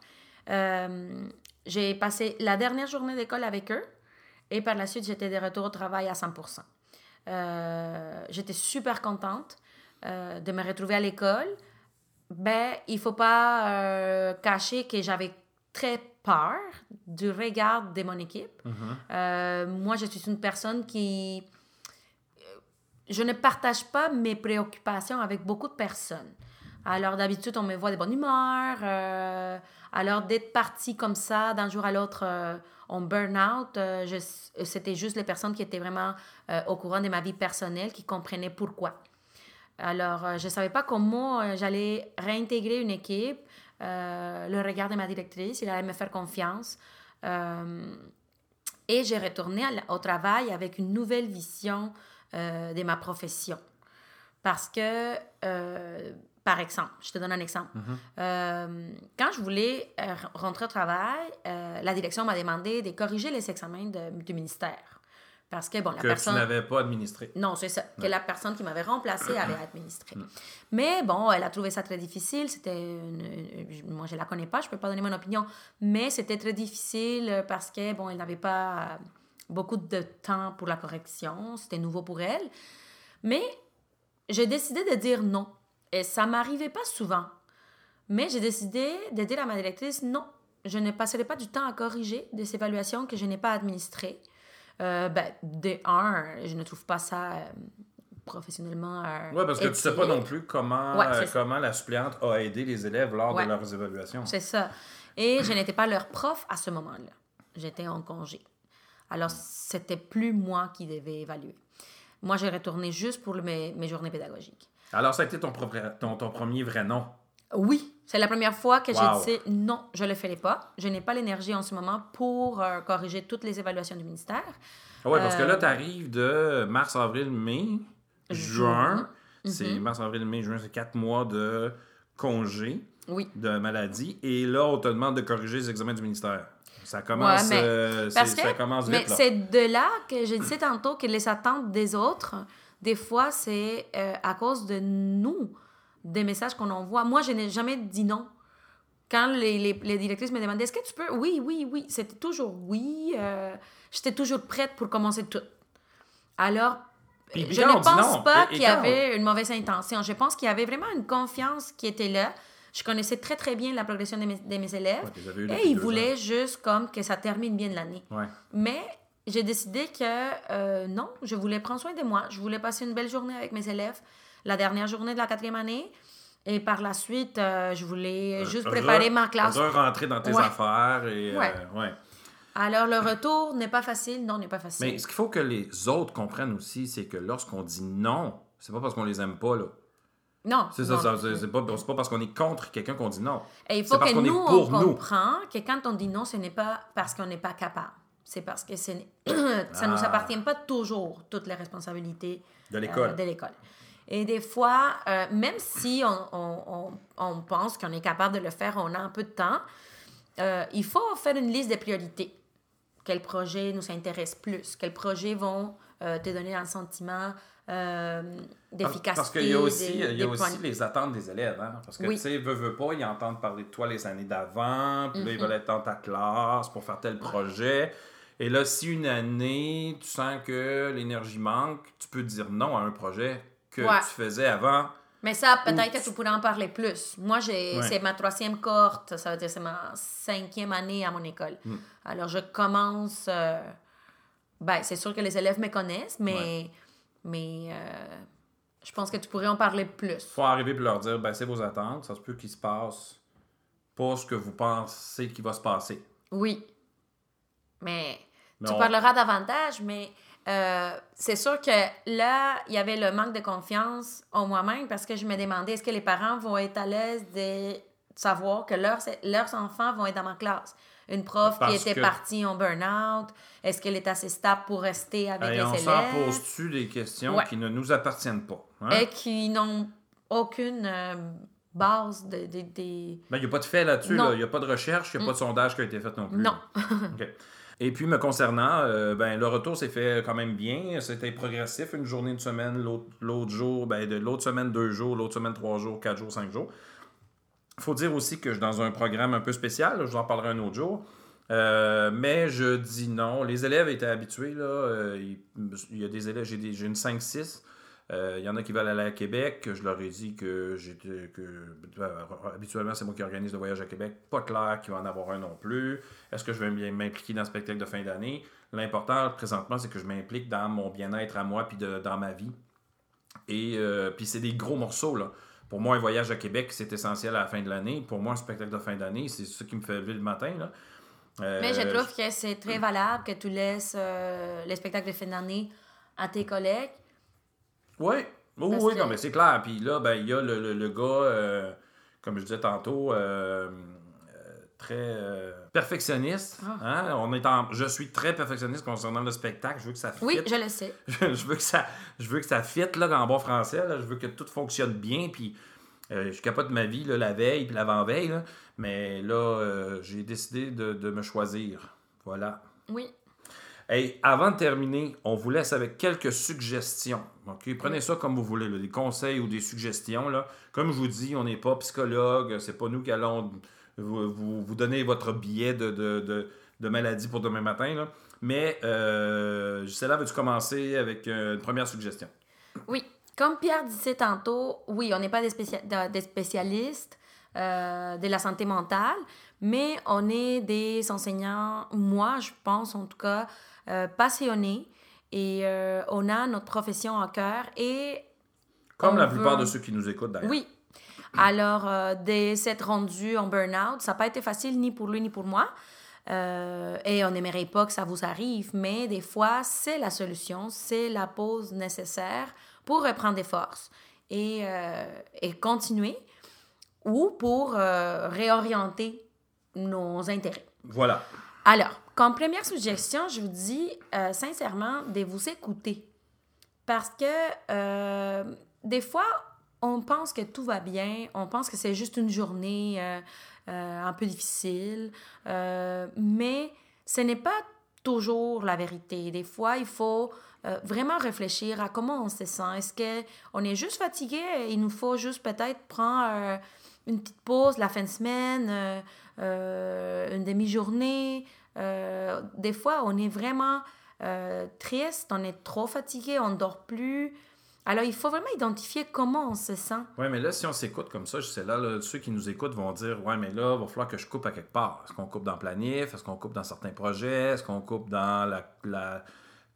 S2: Euh, j'ai passé la dernière journée d'école avec eux et par la suite, j'étais de retour au travail à 100%. Euh, j'étais super contente de me retrouver à l'école. Ben, il faut pas euh, cacher que j'avais très peur du regard de mon équipe.
S1: Mhm.
S2: Euh, moi, je suis une personne qui... Je ne partage pas mes préoccupations avec beaucoup de personnes. Alors, d'habitude, on me voit de bonne humeur. euh, alors, d'être partie comme ça, d'un jour à l'autre, euh, en burn-out, euh, c'était juste les personnes qui étaient vraiment euh, au courant de ma vie personnelle, qui comprenaient pourquoi. Alors, euh, je ne savais pas comment euh, j'allais réintégrer une équipe, euh, le regard de ma directrice, il allait me faire confiance. Euh, et j'ai retourné au travail avec une nouvelle vision euh, de ma profession. Parce que, par exemple, je te donne un exemple.
S1: Mhm.
S2: Quand je voulais rentrer au travail, la direction m'a demandé de corriger les examens de- du ministère. Parce que, bon, la
S1: Que
S2: personne...
S1: tu n'avais pas administré.
S2: Non, c'est ça. Que la personne qui m'avait remplacée avait administré.
S1: Mm.
S2: Mais bon, elle a trouvé ça très difficile. C'était une- moi, je la connais pas, je peux pas donner mon opinion. Mais c'était très difficile parce que bon, elle n'avait pas beaucoup de temps pour la correction. C'était nouveau pour elle. Mais j'ai décidé de dire non. Et ça m'arrivait pas souvent. Mais j'ai décidé de dire à ma directrice non. Je ne passerai pas du temps à corriger des évaluations que je n'ai pas administrées. Euh, ben, de un, je ne trouve pas ça euh, professionnellement. euh,
S1: Oui, parce que tu sais pas non plus comment,
S2: Ouais,
S1: euh, comment la suppléante a aidé les élèves lors
S2: Ouais.
S1: de leurs évaluations.
S2: C'est ça. Et je n'étais pas leur prof à ce moment-là. J'étais en congé. Alors, c'était plus moi qui devais évaluer. Moi, j'ai retourné juste pour le- mes, mes journées pédagogiques.
S1: Alors, ça a été ton, propre- ton, ton premier vrai nom?
S2: Oui, c'est la première fois que
S1: Wow.
S2: j'ai dit non, je ne le ferai pas. Je n'ai pas l'énergie en ce moment pour euh, corriger toutes les évaluations du ministère.
S1: Oui, parce que
S2: Euh,
S1: là, tu arrives de mars, avril, mai, juin. C'est
S2: Mhm.
S1: mars, avril, mai, juin, c'est quatre mois de congé
S2: Oui.
S1: de maladie. Et là, on te demande de corriger les examens du ministère. Ça commence,
S2: Ouais, mais-
S1: euh, c'est-
S2: Parce que,
S1: ça commence
S2: mais
S1: vite. là.
S2: c'est de là que je disais tantôt que les attentes des autres, des fois, c'est euh, à cause de nous, des messages qu'on envoie. Moi, je n'ai jamais dit non. Quand les, les, les directrices me demandaient, est-ce que tu peux? Oui, oui, oui. C'était toujours oui. euh, J'étais toujours prête pour commencer tout. Alors,
S1: Puis- puis
S2: je ne pense pas qu'il y avait une mauvaise intention. Je pense qu'il y avait vraiment une confiance qui était là. Je connaissais très, très bien la progression de mes, de mes élèves.
S1: Ouais,
S2: et ils voulaient juste comme que ça termine bien l'année.
S1: Ouais.
S2: Mais j'ai décidé que euh, non, je voulais prendre soin de moi. Je voulais passer une belle journée avec mes élèves, la dernière journée de la quatrième année. Et par la suite, euh, je voulais juste
S1: Re-
S2: préparer ma classe.
S1: Re-rentrer dans tes
S2: Ouais.
S1: affaires et. euh,
S2: Ouais. Alors, le retour n'est pas facile. Non, n'est pas facile.
S1: Mais ce qu'il faut que les autres comprennent aussi, c'est que lorsqu'on dit non, c'est pas parce qu'on les aime pas, là.
S2: non.
S1: C'est ça, c'est pas, pas parce qu'on est contre quelqu'un qu'on dit non.
S2: Et il faut que
S1: qu'on est
S2: nous, on
S1: pour nous.
S2: comprend que quand on dit non, ce n'est pas parce qu'on n'est pas capable. C'est parce que ça ne nous
S1: Ah.
S2: appartient pas toujours, toutes les responsabilités
S1: De l'école.
S2: Et des fois, euh, même si on, on- on- on pense qu'on est capable de le faire, on a un peu de temps, euh, il faut faire une liste de priorités. Quels projets nous intéressent plus? Quels projets vont euh, te donner un sentiment d'efficacité?
S1: Parce qu'il y a aussi,
S2: des-
S1: il y a aussi les attentes des élèves. Hein? Parce que,
S2: Oui.
S1: tu sais, veut, veut pas, ils entendent parler de toi les années d'avant, puis là,
S2: Mhm.
S1: ils veulent être dans ta classe pour faire tel projet. Et là, si une année, tu sens que l'énergie manque, tu peux dire non à un projet que
S2: Ouais.
S1: tu faisais avant.
S2: Mais ça, peut-être que tu pourrais en parler plus. Moi, j'ai,
S1: Ouais.
S2: c'est ma troisième cohorte, ça veut dire c'est ma cinquième année à mon école.
S1: Mm.
S2: Alors, je commence... euh, Ben, c'est sûr que les élèves me connaissent, mais, mais euh, je pense que tu pourrais en parler plus.
S1: faut arriver et leur dire, ben, c'est vos attentes, ça se peut qu'il se passe pas ce que vous pensez qu'il va se passer.
S2: Oui. Mais,
S1: Mais
S2: tu
S1: on-
S2: parleras davantage, mais euh, c'est sûr que là, il y avait le manque de confiance en moi-même parce que je me demandais est-ce que les parents vont être à l'aise de savoir que leurs, leurs enfants vont être dans ma classe? Une prof
S1: Parce
S2: qui était
S1: que-
S2: partie en burn-out, est-ce qu'elle est assez stable pour rester avec
S1: Et
S2: les
S1: on s'en pose-tu des questions
S2: Ouais.
S1: qui ne nous appartiennent pas. hein?
S2: et qui n'ont aucune euh, base de, de- de-
S1: Ben, il n'y a pas de fait là-dessus.
S2: Non.
S1: là. Il n'y a pas de recherche, il n'y a pas de sondage qui a été fait non plus.
S2: Non.
S1: OK. Et puis, me concernant, euh, ben, le retour s'est fait quand même bien. C'était progressif, une journée, une semaine, l'autre jour, ben, de l'autre semaine, deux jours, l'autre semaine, trois jours, quatre jours, cinq jours. Faut dire aussi que je suis dans un programme un peu spécial, je vous en parlerai un autre jour. Euh, mais je dis non. Les élèves étaient habitués. Là, euh, il, y a des élèves, j'ai une 5-6. Euh, il y en a qui veulent aller à Québec. Je leur ai dit que j'étais que euh, habituellement c'est moi qui organise le voyage à Québec. Pas clair qu'il va en avoir un non plus. Est-ce que je vais m'impliquer dans le spectacle de fin d'année? L'important présentement c'est que je m'implique dans mon bien-être à moi puis de- dans ma vie. Et euh, puis c'est des gros morceaux là. Pour moi, un voyage à Québec, c'est essentiel à la fin de l'année. Pour moi, un spectacle de fin d'année, c'est ça qui me fait lever le matin. Là. Euh,
S2: Mais je trouve que c'est très valable que tu laisses euh, les spectacles de fin d'année à tes collègues.
S1: Oui, oui,
S2: Parce
S1: oui,
S2: que-
S1: non, mais c'est clair. Puis là, ben, il y a le, le- le gars, euh, comme je disais tantôt, euh, euh, très euh, perfectionniste.
S2: Ah.
S1: hein. On est en, je suis très perfectionniste concernant le spectacle. Je veux que ça
S2: Oui,
S1: fitte.
S2: je le sais.
S1: je veux que ça je veux que ça fitte là en bon français là. je veux que tout fonctionne bien puis euh, je capote ma vie là, la veille puis l'avant-veille mais là euh, j'ai décidé de, de me choisir voilà
S2: Oui.
S1: Hey, avant de terminer, on vous laisse avec quelques suggestions. Prenez ça comme vous voulez, des conseils ou des suggestions. Là. Comme je vous dis, on n'est pas psychologue, c'est pas nous qui allons vous, vous- donner votre billet de, de, de- maladie pour demain matin. Mais, euh, Gisela, veux-tu commencer avec euh, une première suggestion?
S2: Oui. Comme Pierre disait tantôt, oui, on n'est pas des spécialistes euh, de la santé mentale, mais on est des enseignants, moi, je pense en tout cas, euh, passionnés et euh, on a notre profession à cœur et
S1: Comme la plupart de ceux qui nous écoutent d'ailleurs.
S2: Oui. Alors, euh, de s'être rendu en burn-out, ça n'a pas été facile ni pour lui ni pour moi. Euh, et on n'aimerait pas que ça vous arrive, mais des fois, c'est la solution, c'est la pause nécessaire pour reprendre des forces et, euh, et continuer ou pour réorienter nos intérêts.
S1: Voilà.
S2: Alors, comme première suggestion, je vous dis euh, sincèrement de vous écouter. Parce que euh, des fois, on pense que tout va bien, on pense que c'est juste une journée euh, un peu difficile, mais ce n'est pas toujours la vérité. Des fois, il faut vraiment réfléchir à comment on se sent. Est-ce qu'on est juste fatigué il nous faut juste peut-être prendre une petite pause la fin de semaine, une demi-journée. Euh, des fois, on est vraiment euh, triste, on est trop fatigué, on ne dort plus. Alors, il faut vraiment identifier comment on se sent.
S1: Oui, mais là, si on s'écoute comme ça, je sais là, là, ceux qui nous écoutent vont dire Ouais, mais là, il va falloir que je coupe à quelque part. Est-ce qu'on coupe dans le planif? Est-ce qu'on coupe dans certains projets? Est-ce qu'on coupe dans la, la,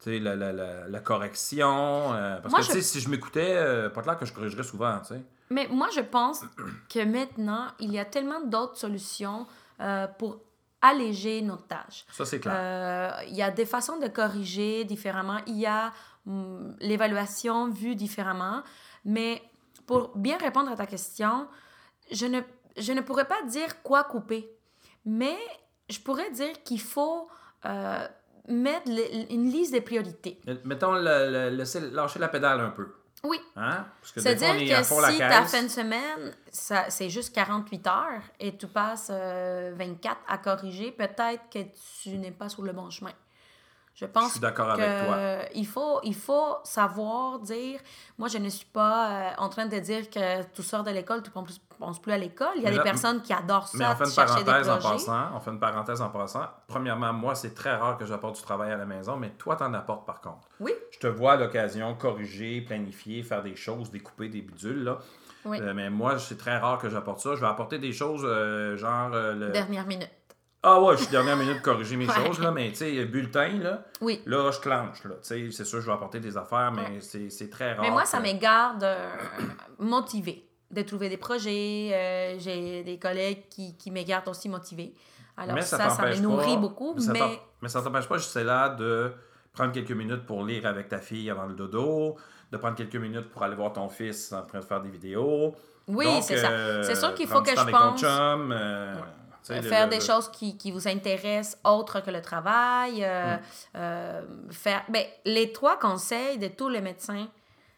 S1: la, la, la, la correction? Euh, Parce
S2: Moi,
S1: que,
S2: je-
S1: si je m'écoutais, euh, pas clair que je corrigerais souvent, tu sais.
S2: Mais moi, je pense que maintenant, il y a tellement d'autres solutions euh, pour alléger notre tâche.
S1: Ça, c'est clair.
S2: Euh, il y a des façons de corriger différemment. Il y a hum, l'évaluation vue différemment. Mais pour bien répondre à ta question, je ne, je ne pourrais pas dire quoi couper. Mais je pourrais dire qu'il faut euh, mettre le- une liste de priorités.
S1: Mettons, le, lâcher la pédale un peu.
S2: Oui.
S1: Hein? Parce que
S2: C'est-à-dire que si ta
S1: caisse.
S2: fin de semaine, ça- c'est juste 48 heures et tu passes euh, 24 à corriger, peut-être que tu n'es pas sur le bon chemin. Je pense
S1: Je suis d'accord
S2: que
S1: avec toi.
S2: Il faut, il faut savoir dire, moi je ne suis pas euh, en train de dire que tu sors de l'école, tu ne penses, penses plus à l'école. Il y a
S1: Mais
S2: des personnes qui adorent
S1: Mais
S2: ça,
S1: fait une
S2: chercher des
S1: parenthèse en passant. On fait une parenthèse en passant. Premièrement, moi, c'est très rare que j'apporte du travail à la maison, mais toi, t'en apportes par contre.
S2: Oui,
S1: Je te vois à l'occasion corriger, planifier, faire des choses, découper des bidules, là.
S2: Oui.
S1: Euh, mais moi, c'est très rare que j'apporte ça. Je vais apporter des choses euh, genre. le...
S2: dernière minute.
S1: Ah ouais, je suis dernière minute de corriger mes
S2: Ouais.
S1: choses, là, mais tu sais, bulletin, là,
S2: Oui.
S1: là, je clenche, là. Tu sais, c'est sûr, je vais apporter des affaires, mais
S2: Ouais.
S1: c'est très rare.
S2: Mais moi, ça
S1: que-
S2: me garde euh, motivée de trouver des projets. euh, J'ai des collègues qui, qui me gardent aussi motivée. Alors
S1: Mais
S2: ça, ça, me nourrit
S1: pas-
S2: beaucoup.
S1: Mais ça
S2: Mais,
S1: ça t'empêche pas, juste là, de prendre quelques minutes pour lire avec ta fille avant le dodo, de prendre quelques minutes pour aller voir ton fils en train de faire des vidéos.
S2: oui, c'est ça.
S1: euh,
S2: C'est sûr qu'il faut que je pense
S1: chum, euh, le-
S2: faire
S1: le-
S2: des
S1: le-
S2: choses qui, qui vous intéressent autres que le travail. euh,
S1: Mm.
S2: euh, faire... ben, les trois conseils de tous les médecins,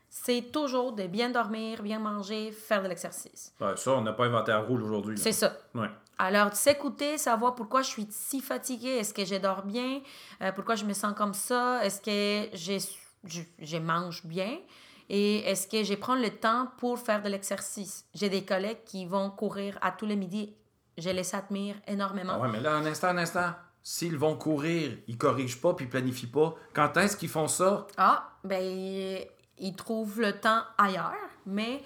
S2: c'est toujours de bien dormir, bien manger, faire de l'exercice.
S1: Ouais, ça, on n'a pas inventé la roue aujourd'hui.
S2: C'est ça.
S1: Ouais.
S2: Alors, s'écouter, savoir pourquoi je suis si fatiguée, est-ce que je dors bien, Euh, pourquoi je me sens comme ça, est-ce que j'ai- je, je mange bien? Et est-ce que je prends le temps pour faire de l'exercice? J'ai des collègues qui vont courir à tous les midis. Je les admire énormément.
S1: Ah ouais, mais là, un instant, un instant. S'ils vont courir, ils corrigent pas puis ils planifient pas, quand est-ce qu'ils font ça?
S2: Ah, ben, ils trouvent le temps ailleurs, mais...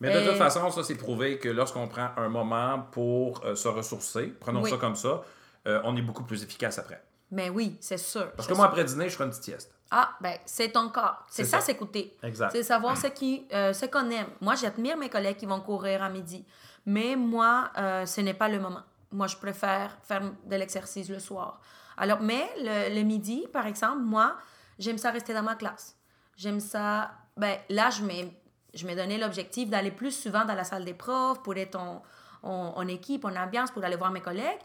S1: Mais de
S2: Euh,
S1: toute façon, ça, c'est prouvé que lorsqu'on prend un moment pour euh, se ressourcer, prenons
S2: Oui.
S1: ça comme ça, euh, on est beaucoup plus efficace après.
S2: Mais oui, c'est sûr.
S1: Parce que moi,
S2: sûr.
S1: après dîner, je ferai une petite sieste.
S2: Ah, ben, c'est ton corps. C'est ça, s'écouter.
S1: Exact.
S2: C'est savoir ce euh, ce qu'on aime. Moi, j'admire mes collègues qui vont courir à midi, mais moi, euh, ce n'est pas le moment. Moi, je préfère faire de l'exercice le soir. Alors, mais le, le midi, par exemple, moi, j'aime ça rester dans ma classe. J'aime ça. Ben, là, je m'ai, je m'ai donné l'objectif d'aller plus souvent dans la salle des profs pour être en, en- en équipe, en ambiance, pour aller voir mes collègues.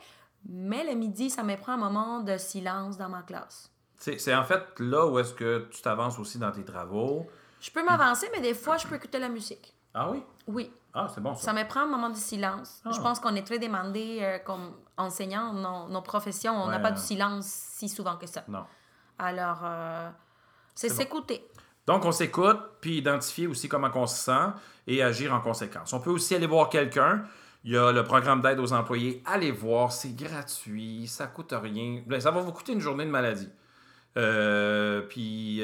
S2: Mais le midi, ça me prend un moment de silence dans ma classe.
S1: C'est c'est en fait là où est-ce que tu t'avances aussi dans tes travaux.
S2: Je peux m'avancer, mais des fois, je peux écouter la musique.
S1: Ah oui?
S2: Oui.
S1: Ah, c'est bon ça.
S2: Ça me prend un moment de silence.
S1: Ah.
S2: Je pense qu'on est très demandé euh, comme enseignants, nos, nos professions. On n'a
S1: Ouais.
S2: pas du silence si souvent que ça.
S1: Non.
S2: Alors, euh, c'est
S1: bon.
S2: s'écouter.
S1: Donc, on s'écoute, puis identifier aussi comment on se sent et agir en conséquence. On peut aussi aller voir quelqu'un. Il y a le programme d'aide aux employés. Allez voir, c'est gratuit, ça coûte rien. Ben, Ça va vous coûter une journée de maladie. Euh, puis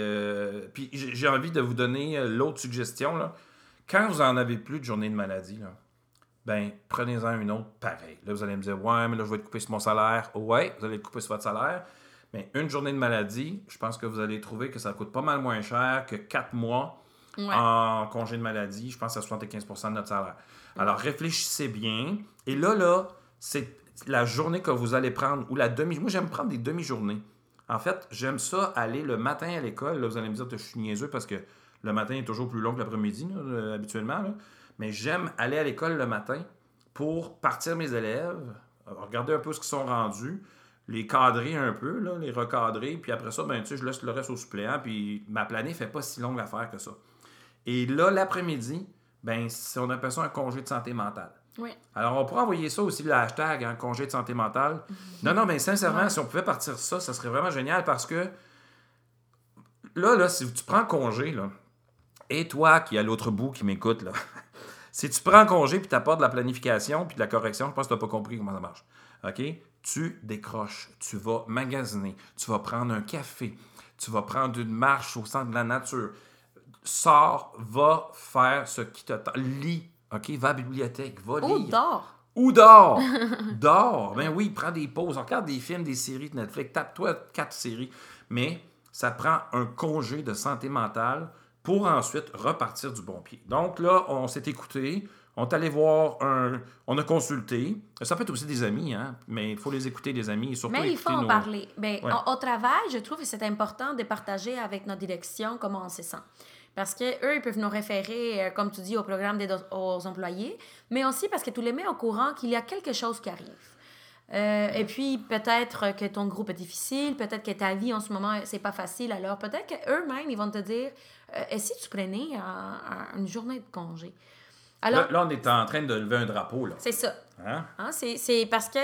S1: puis j'ai envie de vous donner l'autre suggestion. Là. Quand vous en avez plus de journée de maladie, là, ben prenez-en une autre pareil. Là, vous allez me dire, ouais, mais là, je vais être coupé sur mon salaire. Ouais, vous allez être coupé sur votre salaire. Mais une journée de maladie, je pense que vous allez trouver que ça coûte pas mal moins cher que quatre mois
S2: Ouais.
S1: en congé de maladie. Je pense à 75% de notre salaire. Alors, réfléchissez bien. Et là, là, c'est la journée que vous allez prendre ou la demi. Moi, j'aime prendre des demi-journées. En fait, j'aime ça aller le matin à l'école. Là, vous allez me dire que je suis niaiseux parce que le matin est toujours plus long que l'après-midi, habituellement. là. Mais j'aime aller à l'école le matin pour partir mes élèves, euh, regarder un peu ce qu'ils sont rendus, les cadrer un peu, là, les recadrer, puis après ça, ben, tu sais, je laisse le reste au suppléant, puis ma planée fait pas si longue à faire que ça. Et là, l'après-midi, ben, on appelle ça un congé de santé mentale.
S2: Oui.
S1: Alors, on pourrait envoyer ça aussi, le hashtag, hein, congé de santé mentale. Non, non, mais sincèrement,
S2: Ouais.
S1: si on pouvait partir ça, ça serait vraiment génial parce que là, là, si tu prends congé, là, et toi qui à l'autre bout qui m'écoute, là, si tu prends congé puis tu apportes de la planification puis de la correction, je pense que tu n'as pas compris comment ça marche. OK? Tu décroches, tu vas magasiner, tu vas prendre un café, tu vas prendre une marche au centre de la nature. sors, va faire ce qui te tente. Lis, OK? Va à la bibliothèque, va
S2: Ou
S1: lire.
S2: dors.
S1: Ou dors. dors. Ben oui, prends des pauses. Regarde des films, des séries de Netflix. Tape-toi quatre séries. Mais ça prend un congé de santé mentale pour ensuite repartir du bon pied. Donc là, on s'est écouté. On est allé voir un. On a consulté. Ça peut être aussi des amis, hein. Mais il faut les écouter, les amis. Et surtout
S2: Mais il faut en
S1: nos-
S2: parler. Ben,
S1: Ouais.
S2: au travail, je trouve que c'est important de partager avec notre direction comment on se sent. Parce qu'eux, ils peuvent nous référer, euh, comme tu dis, au programme des aux employés, mais aussi parce que tu les mets au courant qu'il y a quelque chose qui arrive. Euh, et puis, peut-être que ton groupe est difficile, peut-être que ta vie en ce moment, c'est pas facile. Alors, peut-être qu'eux-mêmes, ils vont te dire Et si tu prenais un- un- une journée de congé Alors,
S1: Là, là, on est en train de lever un drapeau, là.
S2: c'est ça.
S1: Hein?
S2: Hein, c'est, c'est parce que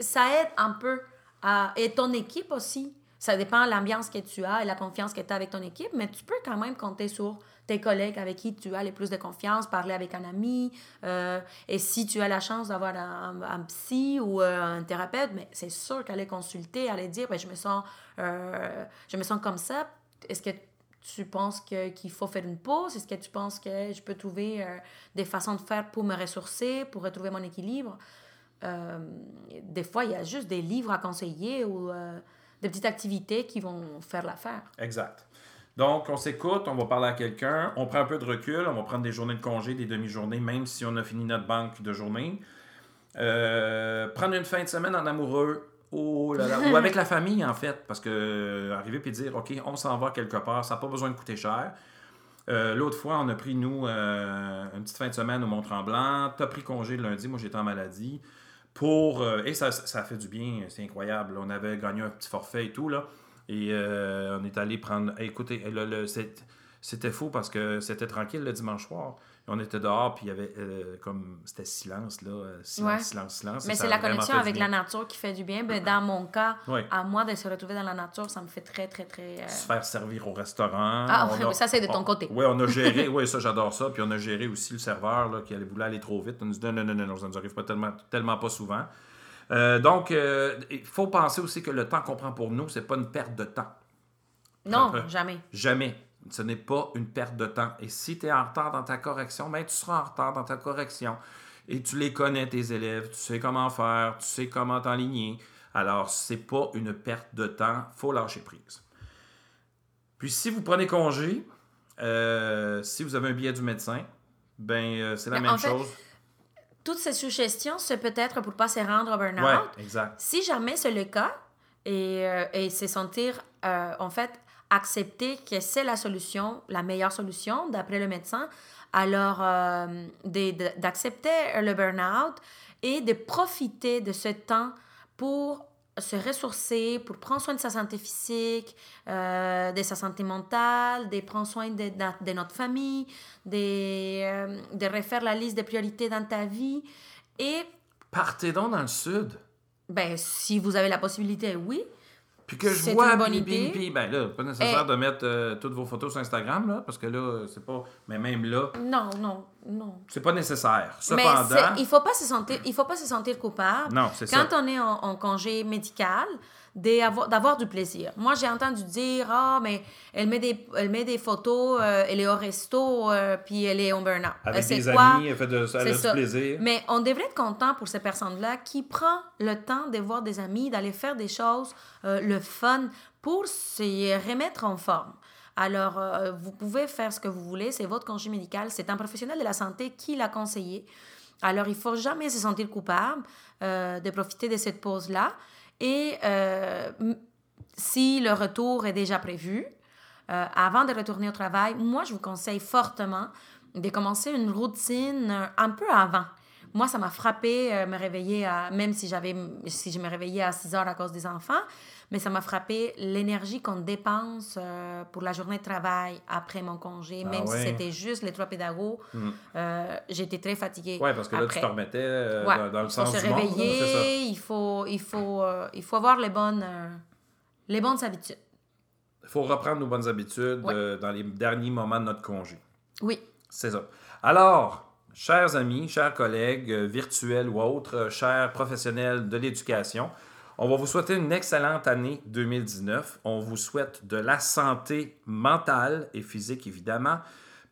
S2: ça aide un peu à... Et ton équipe aussi. Ça dépend de l'ambiance que tu as et la confiance que tu as avec ton équipe, mais tu peux quand même compter sur tes collègues avec qui tu as le plus de confiance, parler avec un ami. euh, et si tu as la chance d'avoir un, un psy ou euh, un thérapeute, mais c'est sûr qu'aller consulter, aller dire, ben, je, me sens, euh, je me sens comme ça. Est-ce que tu penses que, qu'il faut faire une pause? Est-ce que tu penses que je peux trouver euh, des façons de faire pour me ressourcer, pour retrouver mon équilibre? Euh, des fois, il y a juste des livres à conseiller ou euh, des petites activités qui vont faire l'affaire.
S1: Exact. Donc, on s'écoute, on va parler à quelqu'un, on prend un peu de recul, on va prendre des journées de congé, des demi-journées, même si on a fini notre banque de journées. Euh, prendre une fin de semaine en amoureux, oh là là, ou avec la famille, en fait, parce que euh, arriver puis dire, OK, on s'en va quelque part, ça n'a pas besoin de coûter cher. Euh, L'autre fois, on a pris, nous, euh, une petite fin de semaine au Mont-Tremblant. Tu as pris congé le lundi, moi j'étais en maladie. Pour, euh, et ça, ça a fait du bien, c'est incroyable. On avait gagné un petit forfait et tout, là. Et on est allé prendre. écoutez, c'était fou parce que c'était tranquille le dimanche soir. On était dehors, puis il y avait euh, comme. C'était silence, là. euh, Silence,
S2: Ouais.
S1: silence, silence.
S2: Mais c'est la connexion avec la nature qui fait du bien. Ben, dans mon cas,
S1: Ouais.
S2: à moi de se retrouver dans la nature, ça me fait très, très, très... euh,
S1: Se faire servir au restaurant.
S2: Ah,
S1: On a-
S2: ça, c'est de ton
S1: on-
S2: côté.
S1: Oui, on a géré. Oui, ça, j'adore ça. Puis on a géré aussi le serveur là, qui allait vouloir aller trop vite. On nous dit non, non, non, non, ça nous arrive pas tellement, tellement pas souvent. Euh, donc, il faut penser aussi que le temps qu'on prend pour nous, c'est pas une perte de temps.
S2: Non, jamais.
S1: Jamais. Ce n'est pas une perte de temps. Et si tu es en retard dans ta correction, ben, tu seras en retard dans ta correction. Et tu les connais, tes élèves, tu sais comment faire, tu sais comment t'enligner. Alors, c'est pas une perte de temps, faut lâcher prise. Puis, si vous prenez congé, euh, si vous avez un billet du médecin, ben euh, c'est la
S2: Mais
S1: même
S2: fait,
S1: chose.
S2: Toutes ces suggestions, c'est peut-être pour pas se rendre au burn-out.
S1: Ouais, exact.
S2: Si jamais c'est le cas, et, euh, et se sentir, euh, en fait, accepter que c'est la solution, la meilleure solution, d'après le médecin, alors euh, d'accepter le burn-out et de profiter de ce temps pour se ressourcer, pour prendre soin de sa santé physique, euh, de sa santé mentale, de prendre soin de, de- de notre famille, de, euh, de refaire la liste des priorités dans ta vie. Et
S1: Partez donc dans le sud.
S2: ben, si vous avez la possibilité, oui.
S1: Puis que je vois,
S2: une bonne
S1: puis,
S2: idée.
S1: puis, ben là, pas nécessaire
S2: Eh.
S1: de mettre euh, toutes vos photos sur Instagram, là, parce que là, c'est pas. Mais même là,
S2: Non, non, non.
S1: c'est pas nécessaire.
S2: Mais
S1: Cependant.
S2: c'est- il faut pas se sentir, il faut pas se sentir coupable.
S1: Non, c'est
S2: Quand
S1: ça.
S2: on est en, en congé médical, d'avoir du plaisir. Moi, j'ai entendu dire, ah, mais elle met des, elle met des photos, euh, elle est au resto, euh, puis elle est en burn-out.
S1: Avec
S2: Euh,
S1: des
S2: quoi?
S1: amis, elle fait de, elle a du
S2: ça.
S1: plaisir.
S2: Mais on devrait être content pour ces personnes-là qui prend le temps de voir des amis, d'aller faire des choses, euh, le fun, pour se remettre en forme. Alors, vous pouvez faire ce que vous voulez, c'est votre congé médical, c'est un professionnel de la santé qui l'a conseillé. Alors, il faut jamais se sentir coupable euh, de profiter de cette pause-là. Et euh, si le retour est déjà prévu, euh, avant de retourner au travail, moi, je vous conseille fortement de commencer une routine euh, un peu avant. Moi, ça m'a frappé euh, me réveiller à, même si si je me réveillais à 6 heures à cause des enfants, mais ça m'a frappé l'énergie qu'on dépense euh, pour la journée de travail après mon congé,
S1: Ah
S2: même
S1: ouais.
S2: si c'était juste les trois pédagogues. euh, j'étais très fatiguée.
S1: Ouais, parce que là, tu te remettais euh,
S2: Ouais,
S1: dans, dans le
S2: il faut
S1: sens
S2: se
S1: du monde. là,
S2: réveiller,
S1: c'est ça.
S2: il faut, il faut, il faut avoir les bonnes, les bonnes habitudes.
S1: Il faut reprendre nos bonnes habitudes
S2: Ouais.
S1: dans les derniers moments de notre congé.
S2: Oui.
S1: C'est ça. Alors, chers amis, chers collègues, virtuels ou autres, chers professionnels de l'éducation, On va vous souhaiter une excellente année 2019. On vous souhaite de la santé mentale et physique, évidemment.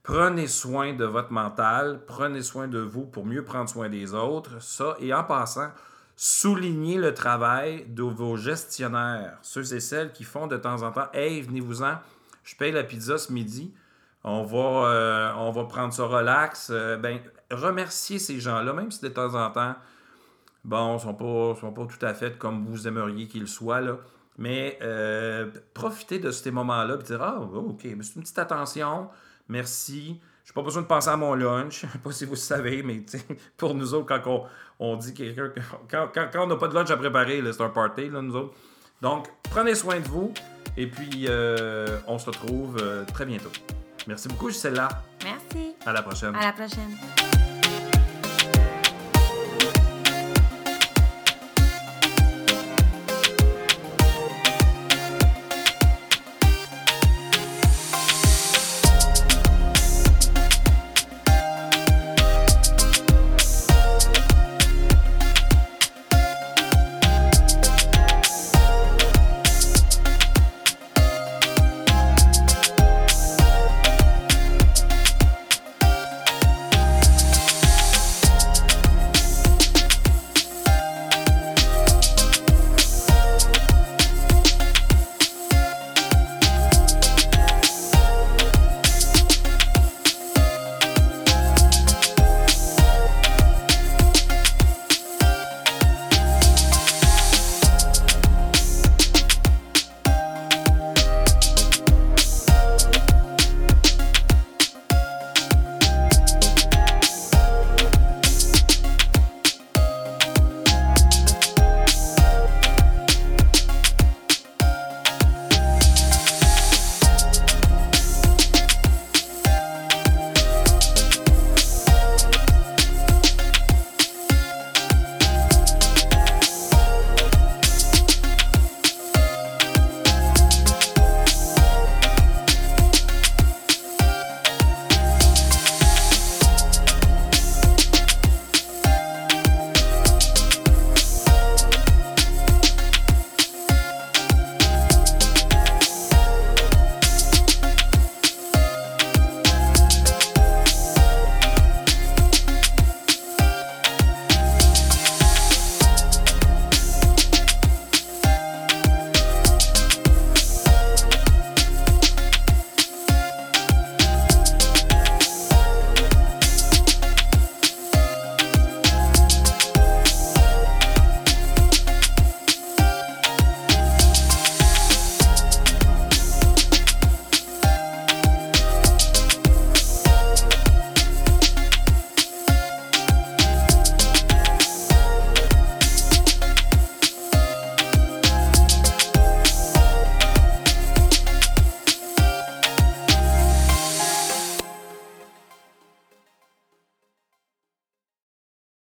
S1: Prenez soin de votre mental, prenez soin de vous pour mieux prendre soin des autres. Ça, et en passant, soulignez le travail de vos gestionnaires, ceux et celles qui font de temps en temps Hey, venez-vous-en, je paye la pizza ce midi, on va, euh, prendre ça relax. Euh, ben, remerciez ces gens-là, même si de temps en temps, bon, ils ne sont pas, sont pas tout à fait comme vous aimeriez qu'ils soient. Là. Mais euh, profitez de ces moments-là et dire Ah, OK, c'est une petite attention. Merci. Je n'ai pas besoin de penser à mon lunch. Je ne sais pas si vous savez, mais pour nous autres, quand on, dit quelqu'un. Quand, quand, on n'a pas de lunch à préparer, c'est un party, là, nous autres. Donc, prenez soin de vous. Et puis, euh, on se retrouve euh, très bientôt. Merci beaucoup, Gisela.
S2: Merci.
S1: À la prochaine.
S2: À la prochaine.